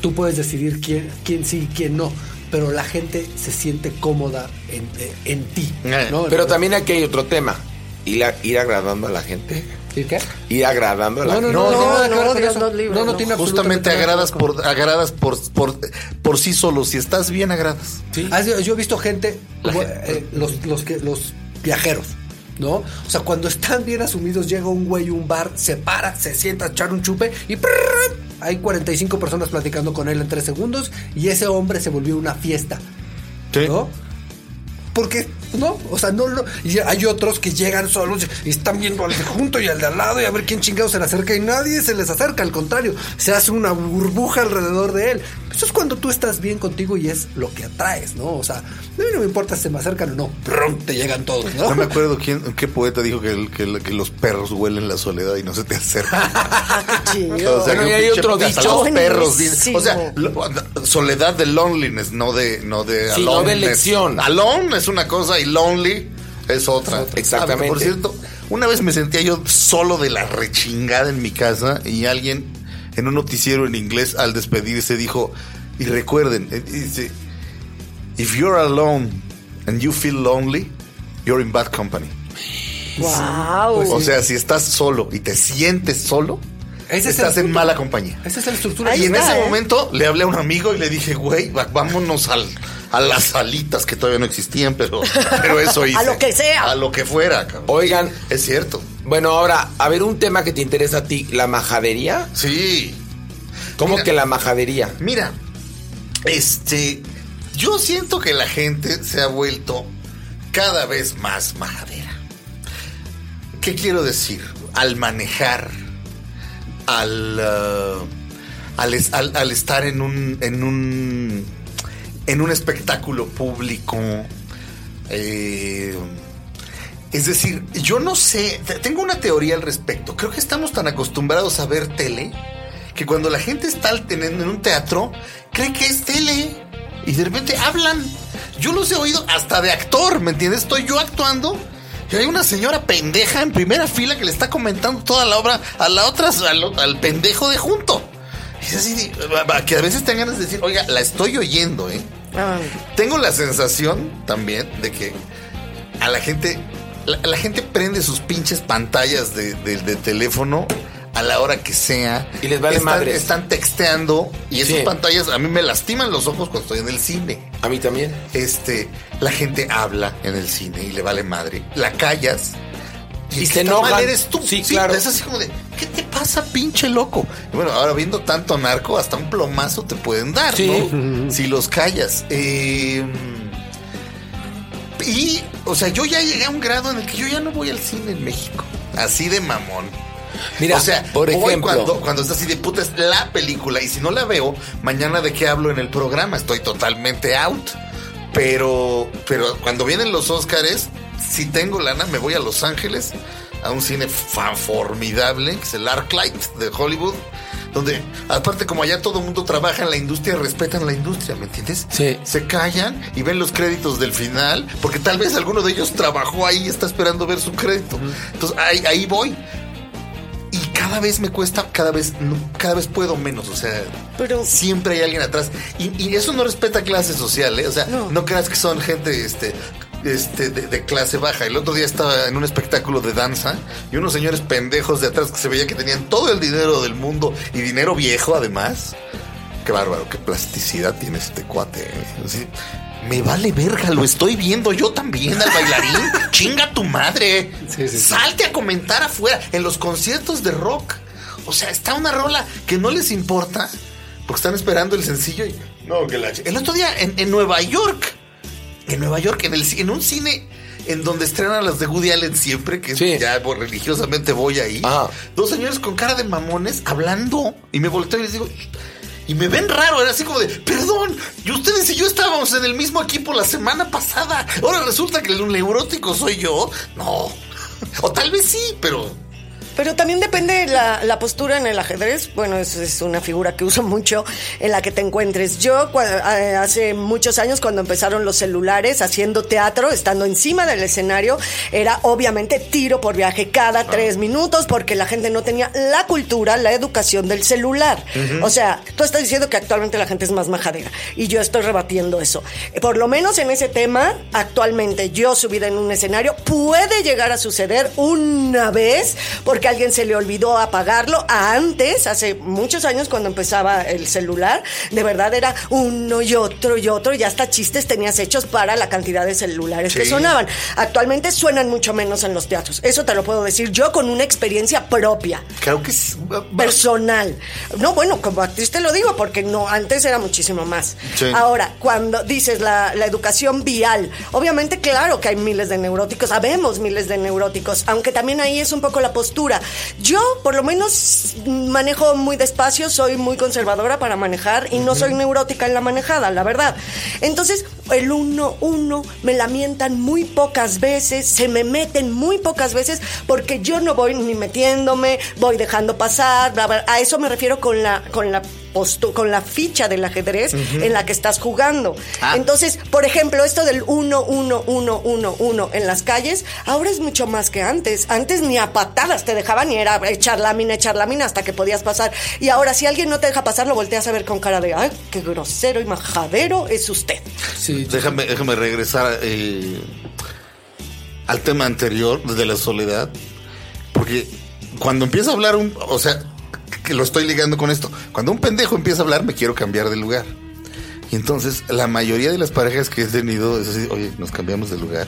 Tú puedes decidir quién, quién sí y quién no, pero la gente se siente cómoda en, eh, en ti. Eh, ¿no? Pero también aquí hay otro tema. Ir, a- ir agradando a la gente. ¿Y qué? Ir agradando a la No, no, gente. no, No, no, no, no, no no. tiene Justamente agradas por, agradas por, por, por sí solo. Si estás bien, agradas. Ah, Yo he visto gente, eh, los, los, que, los viajeros, ¿no? O sea, cuando están bien asumidos, llega un güey a un bar, se para, se sienta a echar un chupe y ¡prrr! hay 45 personas platicando con él en 3 segundos y ese hombre se volvió una fiesta, ¿no? Porque, no, o sea, no lo. Y hay otros que llegan solos y están viendo al de junto y al de al lado y a ver quién chingado se le acerca y nadie se les acerca, al contrario, se hace una burbuja alrededor de él. Eso es cuando tú estás bien contigo y es lo que atraes, ¿no? O sea, a mí no me importa si se me acercan o no, ¡prum! te llegan todos, ¿no? No me acuerdo quién, qué poeta dijo que, el- que, el- que los perros huelen la soledad y no se te acercan. Chido. O sea, Bueno, que hay otro dicho. Los perros. O sea, lo- soledad de loneliness, no de, no de Sí, no de elección. Alone es una cosa y lonely es otra. Exactamente. Ah, por cierto, una vez me sentía yo solo de la rechingada en mi casa y alguien en un noticiero en inglés al despedirse dijo, y recuerden, eh, dice, if you're alone and you feel lonely, you're in bad company. Wow. O sea, si estás solo y te sientes solo, estás en mala compañía. Esa es la estructura. Ahí Y en ese ¿eh? momento le hablé a un amigo y le dije, güey, vámonos al, a las salitas que todavía no existían, pero, pero eso hice. A lo que sea. A lo que fuera, cabrón. Oigan, Es cierto. bueno, ahora, a ver, un tema que te interesa a ti, la majadería. Sí. ¿Cómo Mira. que la majadería? Mira, este, yo siento que la gente se ha vuelto cada vez más majadera. ¿Qué quiero decir? Al manejar, al, ah, al, al- al estar en un, en un, en un espectáculo público. eh, es decir, yo no sé, te- tengo una teoría al respecto. Creo que estamos tan acostumbrados a ver tele que cuando la gente está en, un teatro, cree que es tele y de repente hablan. Yo los he oído hasta de actor, ¿me entiendes? Estoy yo actuando y hay una señora pendeja en primera fila que le está comentando toda la obra a la otra, al pendejo de junto. Es así, que a veces te dan ganas de decir, oiga, la estoy oyendo, ¿eh? Ah, Tengo la sensación también de que a la gente, la, la gente prende sus pinches pantallas de, de- de teléfono a la hora que sea. Y les vale están, madres. Están texteando y esas Sí. pantallas a mí me lastiman los ojos cuando estoy en el cine. A mí también. Este, la gente habla en el cine y le vale madre. La callas. Y el se enojan. mal eres tú. Sí, claro. Es así como de, ¿qué te pasa, pinche loco? Y bueno, ahora viendo tanto narco, hasta un plomazo te pueden dar, Sí. ¿no? Si los callas. Eh, y, o sea, yo ya llegué a un grado en el que yo ya no voy al cine en México. Así de mamón. Mira, o sea, por ejemplo, cuando, cuando está así de puta es la película y si no la veo, mañana de qué hablo en el programa, estoy totalmente out. Pero, pero cuando vienen los Óscares, si tengo lana, me voy a Los Ángeles a un cine fan formidable, que es el Arclight de Hollywood, donde aparte como allá todo el mundo trabaja en la industria, respetan la industria, ¿me entiendes? Sí. Se callan y ven los créditos del final, porque tal vez alguno de ellos trabajó ahí y está esperando ver su crédito. Entonces ahí, ahí voy. Y cada vez me cuesta, cada vez, no- cada vez puedo menos, o sea, Pero- siempre hay alguien atrás. Y, y eso no respeta clase social, ¿eh? O sea, no, No. creas que son gente, este, este, de, de clase baja. El otro día estaba en un espectáculo de danza y unos señores pendejos de atrás que se veía que tenían todo el dinero del mundo y dinero viejo además. Qué bárbaro, qué plasticidad tiene este cuate. ¿eh? Me vale verga, lo estoy viendo yo también al bailarín. Chinga tu madre. Sí, sí, sí. Salte a comentar afuera en los conciertos de rock. O sea, está una rola que no les importa porque están esperando el sencillo y no, que la El otro día en, en Nueva York, en Nueva York, en, el, en un cine en donde estrenan las de Woody Allen siempre, que Sí. ya pues, religiosamente voy ahí. Ajá. Dos señores con cara de mamones hablando y me volteo y les digo, y me ven raro, era así como de, perdón, y ustedes y yo estábamos en el mismo equipo la semana pasada. Ahora resulta que el neurótico soy yo. No. O tal vez sí, pero Pero también depende la, la postura en el ajedrez. Bueno, es, es una figura que uso mucho en la que te encuentres. Yo eh, hace muchos años cuando empezaron los celulares haciendo teatro, estando encima del escenario, era obviamente tiro por viaje cada tres minutos porque la gente no tenía la cultura, la educación del celular. O sea, tú estás diciendo que actualmente la gente es más majadera y yo estoy rebatiendo eso. Por lo menos en ese tema, actualmente yo subida en un escenario puede llegar a suceder una vez porque porque a alguien se le olvidó apagarlo. Antes, hace muchos años cuando empezaba el celular, de verdad era uno y otro y otro, y hasta chistes tenías hechos para la cantidad de celulares que sonaban. Actualmente suenan mucho menos en los teatros. Eso te lo puedo decir yo con una experiencia propia Creo que sí. personal. No, bueno, como actriz te lo digo, porque no, antes era muchísimo más. Sí. Ahora, cuando dices la, la educación vial, obviamente, claro que hay miles de neuróticos, sabemos miles de neuróticos, aunque también ahí es un poco la postura. Yo, por lo menos, manejo muy despacio, soy muy conservadora para manejar y no soy neurótica en la manejada, la verdad. Entonces, el uno, uno, me lamentan muy pocas veces, se me meten muy pocas veces, porque yo no voy ni metiéndome, voy dejando pasar, bla, bla. a eso me refiero con la, con la con la ficha del ajedrez en la que estás jugando. Ah. Entonces, por ejemplo, esto del 1, 1, 1, 1, 1 en las calles, ahora es mucho más que antes. Antes ni a patadas te dejaban y era echar lámina, echar lámina hasta que podías pasar. Y ahora, si alguien no te deja pasar, lo volteas a ver con cara de, ay, qué grosero y majadero es usted. Sí, Déjame, déjame regresar eh, al tema anterior de la soledad. Porque cuando empieza a hablar un. O sea, que lo estoy ligando con esto. Cuando un pendejo empieza a hablar, me quiero cambiar de lugar. Y entonces, la mayoría de las parejas que he tenido es así, oye, nos cambiamos de lugar.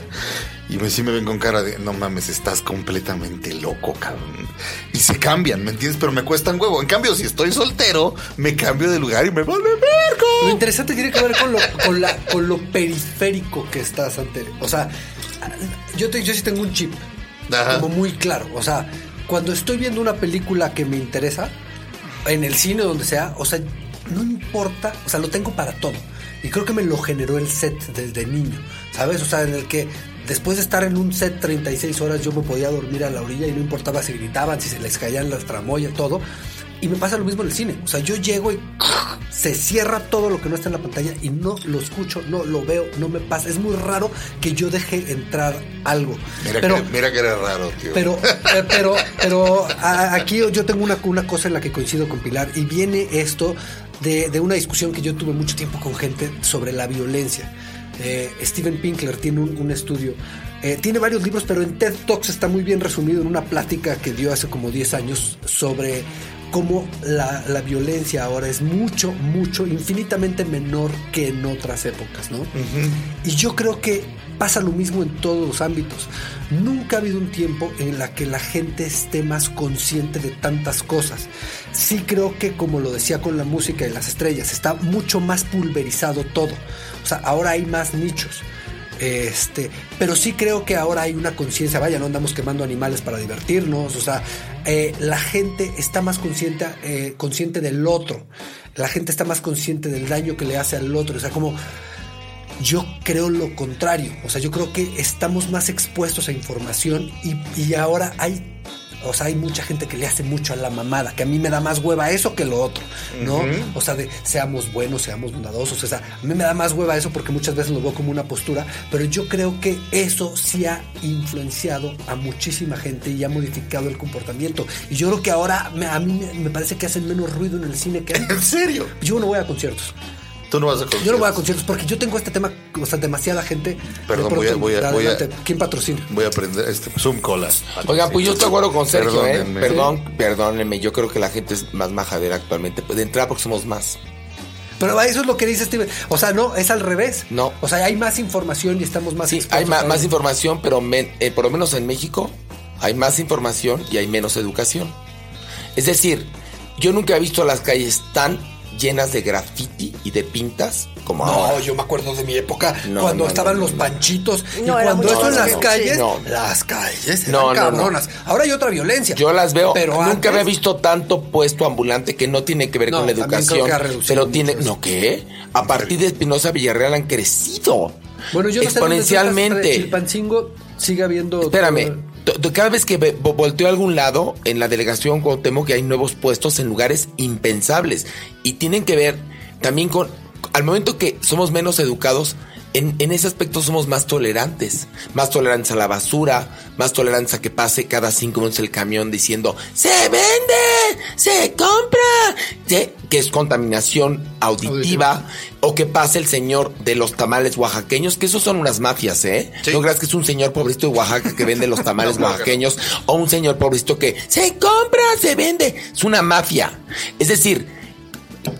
Y me, sí me ven con cara de, no mames, estás completamente loco, cabrón. Y se cambian, ¿me entiendes? Pero me cuestan huevo. En cambio, si estoy soltero, me cambio de lugar y me vale Lo verga. interesante tiene que ver con lo, con la, con lo periférico que estás ante. O sea, yo, te- yo sí tengo un chip Ajá. como muy claro. O sea, cuando estoy viendo una película que me interesa, en el cine donde sea, o sea, no importa, o sea, lo tengo para todo. Y creo que me lo generó el set desde niño, ¿sabes? O sea, en el que después de estar en un set 36 horas yo me podía dormir a la orilla y no importaba si gritaban, si se les caían las tramoyas, todo. Y me pasa lo mismo en el cine. O sea, yo llego y se cierra todo lo que no está en la pantalla y no lo escucho, no lo veo, no me pasa. Es muy raro que yo deje entrar algo. Mira, Pero- que, mira que era raro, tío. pero, eh, pero, pero a- aquí yo tengo una, una cosa en la que coincido con Pilar y viene esto de, de una discusión que yo tuve mucho tiempo con gente sobre la violencia. Eh, Steven Pinkler tiene un, un estudio, eh, tiene varios libros, pero en TED Talks está muy bien resumido en una plática que dio hace como 10 años sobre cómo la, la violencia ahora es mucho, mucho, infinitamente menor que en otras épocas, ¿no? Y yo creo que pasa lo mismo en todos los ámbitos. Nunca ha habido un tiempo en la que la gente esté más consciente de tantas cosas. Sí creo que, como lo decía con la música y las estrellas, está mucho más pulverizado todo. O sea, ahora hay más nichos. Este, pero sí creo que ahora hay una conciencia, vaya, no andamos quemando animales para divertirnos, o sea, eh, la gente está más consciente, eh, consciente del otro, la gente está más consciente del daño que le hace al otro, o sea, como yo creo lo contrario, o sea, yo creo que estamos más expuestos a información y, y ahora hay... O sea, hay mucha gente que le hace mucho a la mamada, que a mí me da más hueva eso que lo otro, ¿no? O sea, de seamos buenos, seamos bondadosos, o sea, a mí me da más hueva eso porque muchas veces lo veo como una postura, pero yo creo que eso sí ha influenciado a muchísima gente y ha modificado el comportamiento. Y yo creo que ahora me- a mí me- me parece que hacen menos ruido en el cine que antes. ¿En serio? Yo no voy a conciertos. Tú no vas a conciertos. Yo no voy a conciertos porque yo tengo este tema, o sea, demasiada gente. Perdón, De voy a- pronto, voy a- voy a- adelante, ¿Quién patrocina? Voy a aprender este Zoom Cola. Oigan, pues yo estoy acuerdo con Sergio, ¿eh? Perdón, perdónenme. Yo creo que la gente es más majadera actualmente. De entrada porque somos más. Pero eso es lo que dice Steven. O sea, no, es al revés. No. O sea, hay más información y estamos más Sí, hay más información, pero men- eh, por lo menos en México hay más información y hay menos educación. Es decir, yo nunca he visto las calles tan llenas de graffiti y de pintas como No, ahora. yo me acuerdo de mi época No, cuando no, estaban no, los panchitos y cuando eso en las calles, las calles eran No, no, no. cabronas. Ahora hay otra violencia. Yo las veo, pero nunca antes- había visto tanto puesto ambulante que no tiene que ver No, con la educación, que ha reducido pero tiene. ¿no qué? A partir de Espinosa Villarreal han crecido Bueno, yo no sé dónde tú estás, exponencialmente. Chilpancingo sigue habiendo. Espérame, todo- cada vez que volteo a algún lado, en la delegación Cuauhtémoc que hay nuevos puestos en lugares impensables. Y tienen que ver también con, al momento que somos menos educados en, en ese aspecto somos más tolerantes. Más tolerantes a la basura, más tolerantes a que pase cada cinco minutos el camión diciendo, ¡se vende! ¡se compra! ¿Sí? Que es contaminación auditiva. O que pase el señor de los tamales oaxaqueños, que esos son unas mafias, ¿eh? Sí. No creas que es un señor pobrecito de Oaxaca que vende los tamales No, oaxaqueños o un señor pobrecito que se compra, se vende. Es una mafia. Es decir,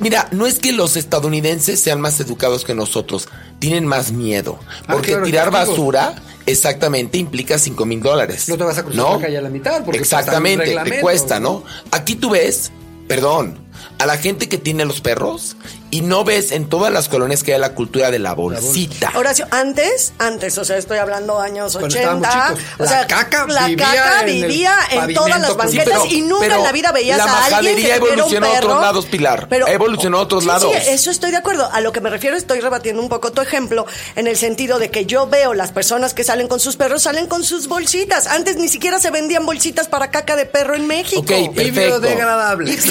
Mira, no es que los estadounidenses sean más educados que nosotros, tienen más miedo. Ah, Porque claro, tirar basura exactamente implica 5 mil dólares. No te vas a cruzar la calle a la mitad, porque está Exactamente, en te cuesta, ¿no? ¿no? Aquí tú ves, perdón, a la gente que tiene los perros y no ves en todas las colonias que hay la cultura de la bolsita. Horacio, antes, antes, o sea, estoy hablando años Cuando 80. estábamos chicos, o la caca la vivía caca en vivía en, todas las Sí, banquetas pero- y nunca pero en la vida veías la a alguien un evolucionó a otros lados, Pilar. Evolucionó a otros Sí, lados. Sí, eso estoy de acuerdo. A lo que me refiero estoy rebatiendo un poco tu ejemplo en el sentido de que yo veo las personas que salen con sus perros salen con sus bolsitas. Antes ni siquiera se vendían bolsitas para caca de perro en México. Ok, Y perfecto. biodegradable. Sí,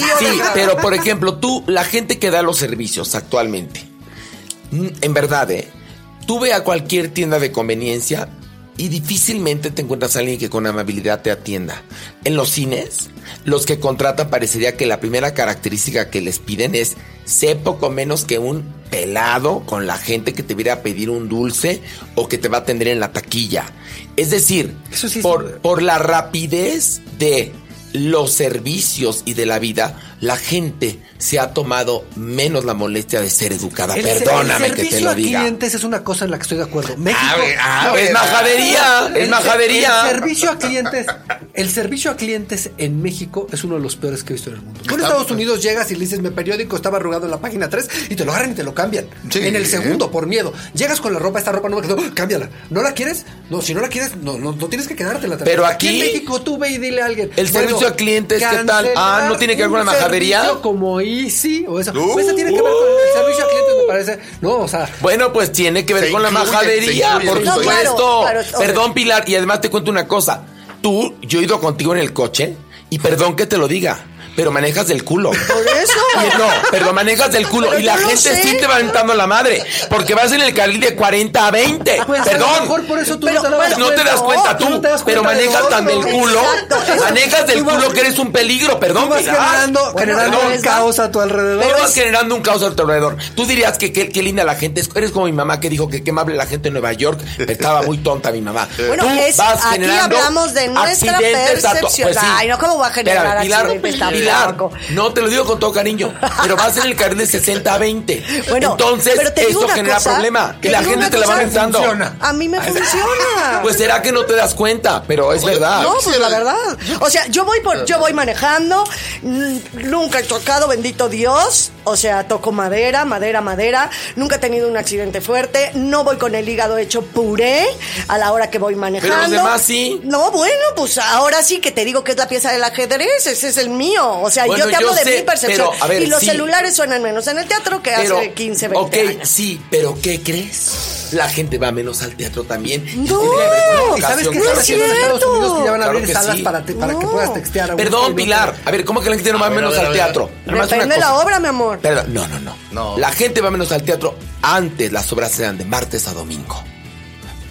pero por ejemplo, tú, la gente que da los servicios actualmente, mm, en verdad, ¿eh? Tú ve a cualquier tienda de conveniencia y difícilmente te encuentras a alguien que con amabilidad te atienda. En los cines, los que contratan parecería que la primera característica que les piden es sé poco menos que un pelado con la gente que te viene a pedir un dulce o que te va a atender en la taquilla. Es decir, Eso sí es- por, por la rapidez de los servicios y de la vida, la gente se ha tomado menos la molestia de ser educada. El- Perdóname el que te servicio lo a diga. clientes es una cosa en la que estoy de acuerdo. México. A ver, a No, ver, es majadería, es majadería. El servicio a clientes, el servicio a clientes en México es uno de los peores que he visto en el mundo. Tú en Estados Unidos llegas y le dices, mi periódico estaba arrugado en la página 3 y te lo agarran y te lo cambian. Sí. En el segundo, por miedo. Llegas con la ropa, esta ropa no me quedó, cámbiala. ¿No la quieres? No, si no la quieres, no, no, no tienes que quedártela. Pero en aquí- México tú ve y dile a alguien. El servicio a clientes, ¿qué tal? Ah, ¿no tiene que ver con la majadería? como Easy o eso. Uh. Eso tiene que ver con el servicio a clientes, me parece. No, o sea, Bueno, pues tiene que ver con la majadería, por No, supuesto. claro, claro, ok. Perdón, Pilar, y además te cuento una cosa. Tú, yo he ido contigo en el coche, y perdón que te lo diga, pero manejas del culo. Por eso. Y no, pero manejas del culo Pero y la gente sé. sí te va aventando la madre. Porque vas en el carril de 40 a 20. pues a lo Perdón. mejor por eso tú Pero, no te bueno, No te das cuenta tú, no te das pero cuenta de manejas tan del culo. Exacto. Manejas del culo que eres un peligro, perdón. Tú vas generando, Bueno, generando pero un caos a tu alrededor. Pero Pero vas generando un caos a tu alrededor. Tú dirías que qué linda la gente es. Eres como mi mamá que dijo que qué amable la gente en Nueva York. Estaba muy tonta mi mamá. Bueno, Tú es- vas aquí hablamos de nuestra accidentes a tu- percepción. Ay, no, ¿cómo va a generar Pilar, no te lo digo con todo cariño, pero vas en el carril de 60 a 20. Bueno, Entonces, pero te digo eso una genera cosa, problema. Y la gente te la va pensando. funciona. A mí me funciona. Pues será que no te das cuenta, pero es verdad. No, pues la verdad. O sea, yo voy por, yo voy manejando, mm, nunca he chocado, bendito Dios. O sea, toco madera, madera, madera. Nunca he tenido un accidente fuerte. No voy con el hígado hecho puré a la hora que voy manejando. Pero los demás sí. No, bueno, pues ahora sí que te digo que es la pieza del ajedrez. Ese es el mío. O sea, Bueno, yo te hablo yo de sé, mi percepción. pero, a ver, y los sí. celulares suenan menos en el teatro que Pero, hace 15, 20 ok, años. sí, pero ¿qué crees? La gente va menos al teatro también. No. Que ¿Y sabes qué no es en sí. Estados cierto. Unidos? Que ya van a Claro abrir que salas sí. para, te- para que No. puedas textear. Perdón, Pilar. A ver, ¿cómo que la gente no va ver, menos ver, al a ver. teatro? Depende de la obra, mi amor. Perdón, no, no, no, No. La gente va menos al teatro. Antes las obras eran de martes a domingo.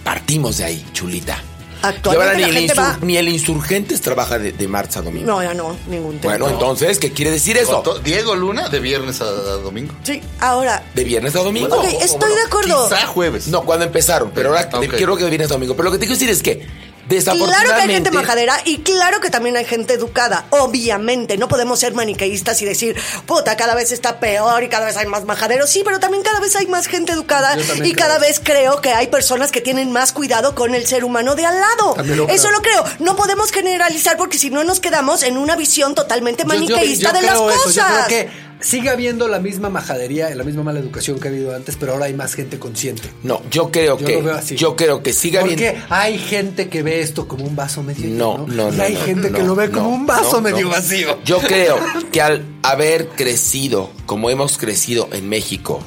Partimos de ahí, chulita. Actualmente y ahora la ni, el gente va- ni el Insurgentes trabaja de, de martes a domingo. No, ya no, ningún tema. bueno, entonces, ¿qué quiere decir eso? Con to- Diego Luna de viernes a, a domingo. Sí, ahora, De viernes a domingo. Ok, estoy de acuerdo. Quizá jueves. No, cuando empezaron, pero ahora Ok. quiero que de viernes a domingo. Pero lo que te quiero decir es que desafortunadamente... Claro que hay gente majadera y claro que también hay gente educada. Obviamente, no podemos ser maniqueístas y decir, puta, cada vez está peor y cada vez hay más majaderos. Sí, pero también cada vez hay más gente educada y creo. cada vez creo que hay personas que tienen más cuidado con el ser humano de al lado. Lo Eso lo creo. No podemos generalizar porque si no nos quedamos en una visión totalmente Yo- yo- maniqueísta yo de las creo eso, cosas. Yo creo que sigue habiendo la misma majadería, la misma mala educación que ha habido antes, pero ahora hay más gente consciente. No, yo creo Yo que... lo veo así. Yo creo que siga bien... Porque hay gente que ve esto como un vaso medio No, lleno, no, y no. hay no, gente que no, lo ve no, como un vaso no, medio no. vacío. Yo creo que al haber crecido como hemos crecido en México,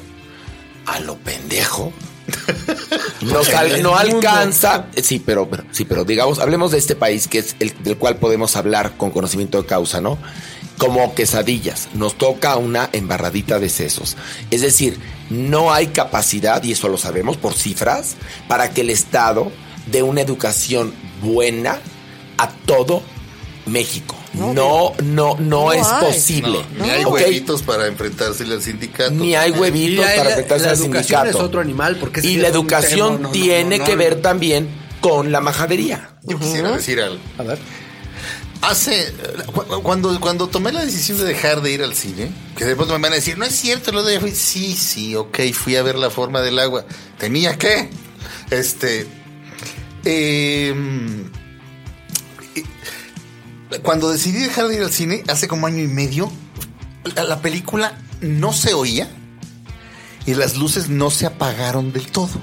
a lo pendejo, nos al- no alcanza. Sí, pero, pero- sí, pero digamos, hablemos de este país que es el del cual podemos hablar con conocimiento de causa, ¿no? Como quesadillas, nos toca una embarradita de sesos. Es decir, no hay capacidad, y eso lo sabemos por cifras, para que el Estado dé una educación buena a todo México. No, no, no, No es hay. posible. Ni hay huevitos para enfrentarse al sindicato. Ni hay huevitos para enfrentarse la al educación sindicato. es otro animal, porque y la educación tema, no, no, tiene no, que no. ver también con la majadería. Yo quisiera decir algo. A ver. Hace cu- cuando cuando tomé la decisión de dejar de ir al cine, que después me van a decir, no es cierto, lo de fui, sí, sí, ok, fui a ver la forma del agua. Tenía que, este, em, eh, cuando decidí dejar de ir al cine hace como año y medio, la, la película no se oía y las luces no se apagaron del todo.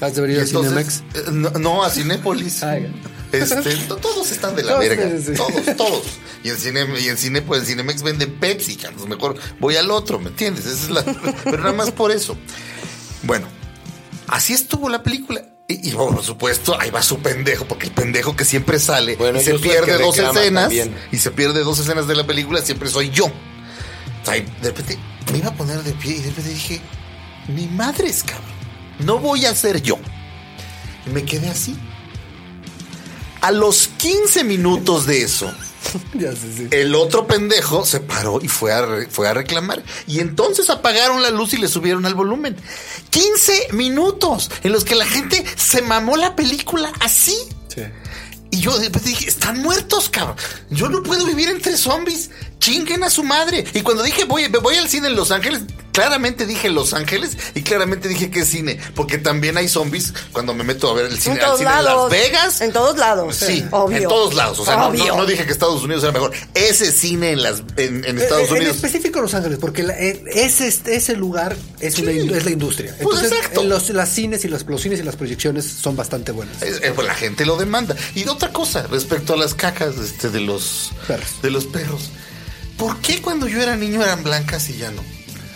¿Has de venir a Cinemex? eh, no, no, a Cinépolis. Este, to- todos están de la verga. sí, sí. Todos, todos. Y en cine, y en cine, pues en Cinemex venden Pepsi, entonces mejor voy al otro, ¿me entiendes? Esa es la, pero nada más por eso. Bueno, así estuvo la película. Y, y, por supuesto, ahí va su pendejo, porque el pendejo que siempre sale Bueno, y se el pierde dos escenas, también. y se pierde dos escenas de la película, siempre soy yo. O sea, de repente me iba a poner de pie y de repente dije, mi madre es cabrón, no voy a ser yo. Y me quedé así. A los 15 minutos de eso, Ya sé, sí. el otro pendejo se paró y fue a, re- fue a reclamar. Y entonces apagaron la luz y le subieron al volumen. 15 minutos en los que la gente se mamó la película así. Sí. Y yo después dije, están muertos, cabrón. Yo no puedo vivir entre zombies. Chinguen a su madre. Y cuando dije voy, voy al cine en Los Ángeles, claramente dije Los Ángeles y claramente dije que es cine. Porque también hay zombies cuando me meto a ver el cine, En al cine en. Las Vegas. En todos lados. Sí, Obvio. en todos lados. O sea, no, Obvio. no- no dije que Estados Unidos era mejor. Ese cine en, las, en, en Estados Eh, En Unidos. específico Los Ángeles, porque la- eh, ese, ese lugar es, una indu- es la industria. Pues Entonces, exacto. en los, las cines y los, los cines y las proyecciones son bastante buenas. Eh, eh, pues la gente lo demanda. Y otra cosa, respecto a las cacas este, de los Perros. de los perros. ¿Por qué cuando yo era niño eran blancas y ya no?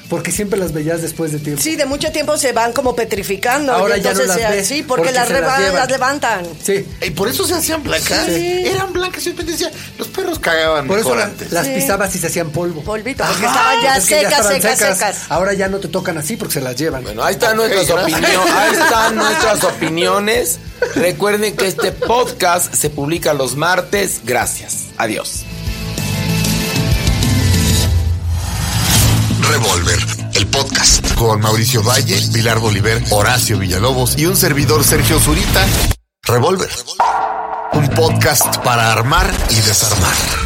Porque siempre las veías después de tiempo. Sí, de mucho tiempo se van como petrificando. Ahora y ya no las se- ves, Sí, porque, porque las, reba- llevan. las levantan. Sí. Y por eso se hacían blancas. Sí. Eran blancas. Yo siempre decía, los perros cagaban Por eso mejor antes. las Sí. pisabas y se hacían polvo. Polvito, porque Ajá, estaban ya es que secas, secas, secas. Ahora ya no te tocan así porque se las llevan. Bueno, ahí están nuestras opiniones. Ahí están nuestras opiniones. Recuerden que este podcast se publica los martes. Gracias. Adiós. Revolver, el podcast. Con Mauricio Valle, Pilar Bolívar, Horacio Villalobos y un servidor Sergio Zurita. Revolver. Un podcast para armar y desarmar.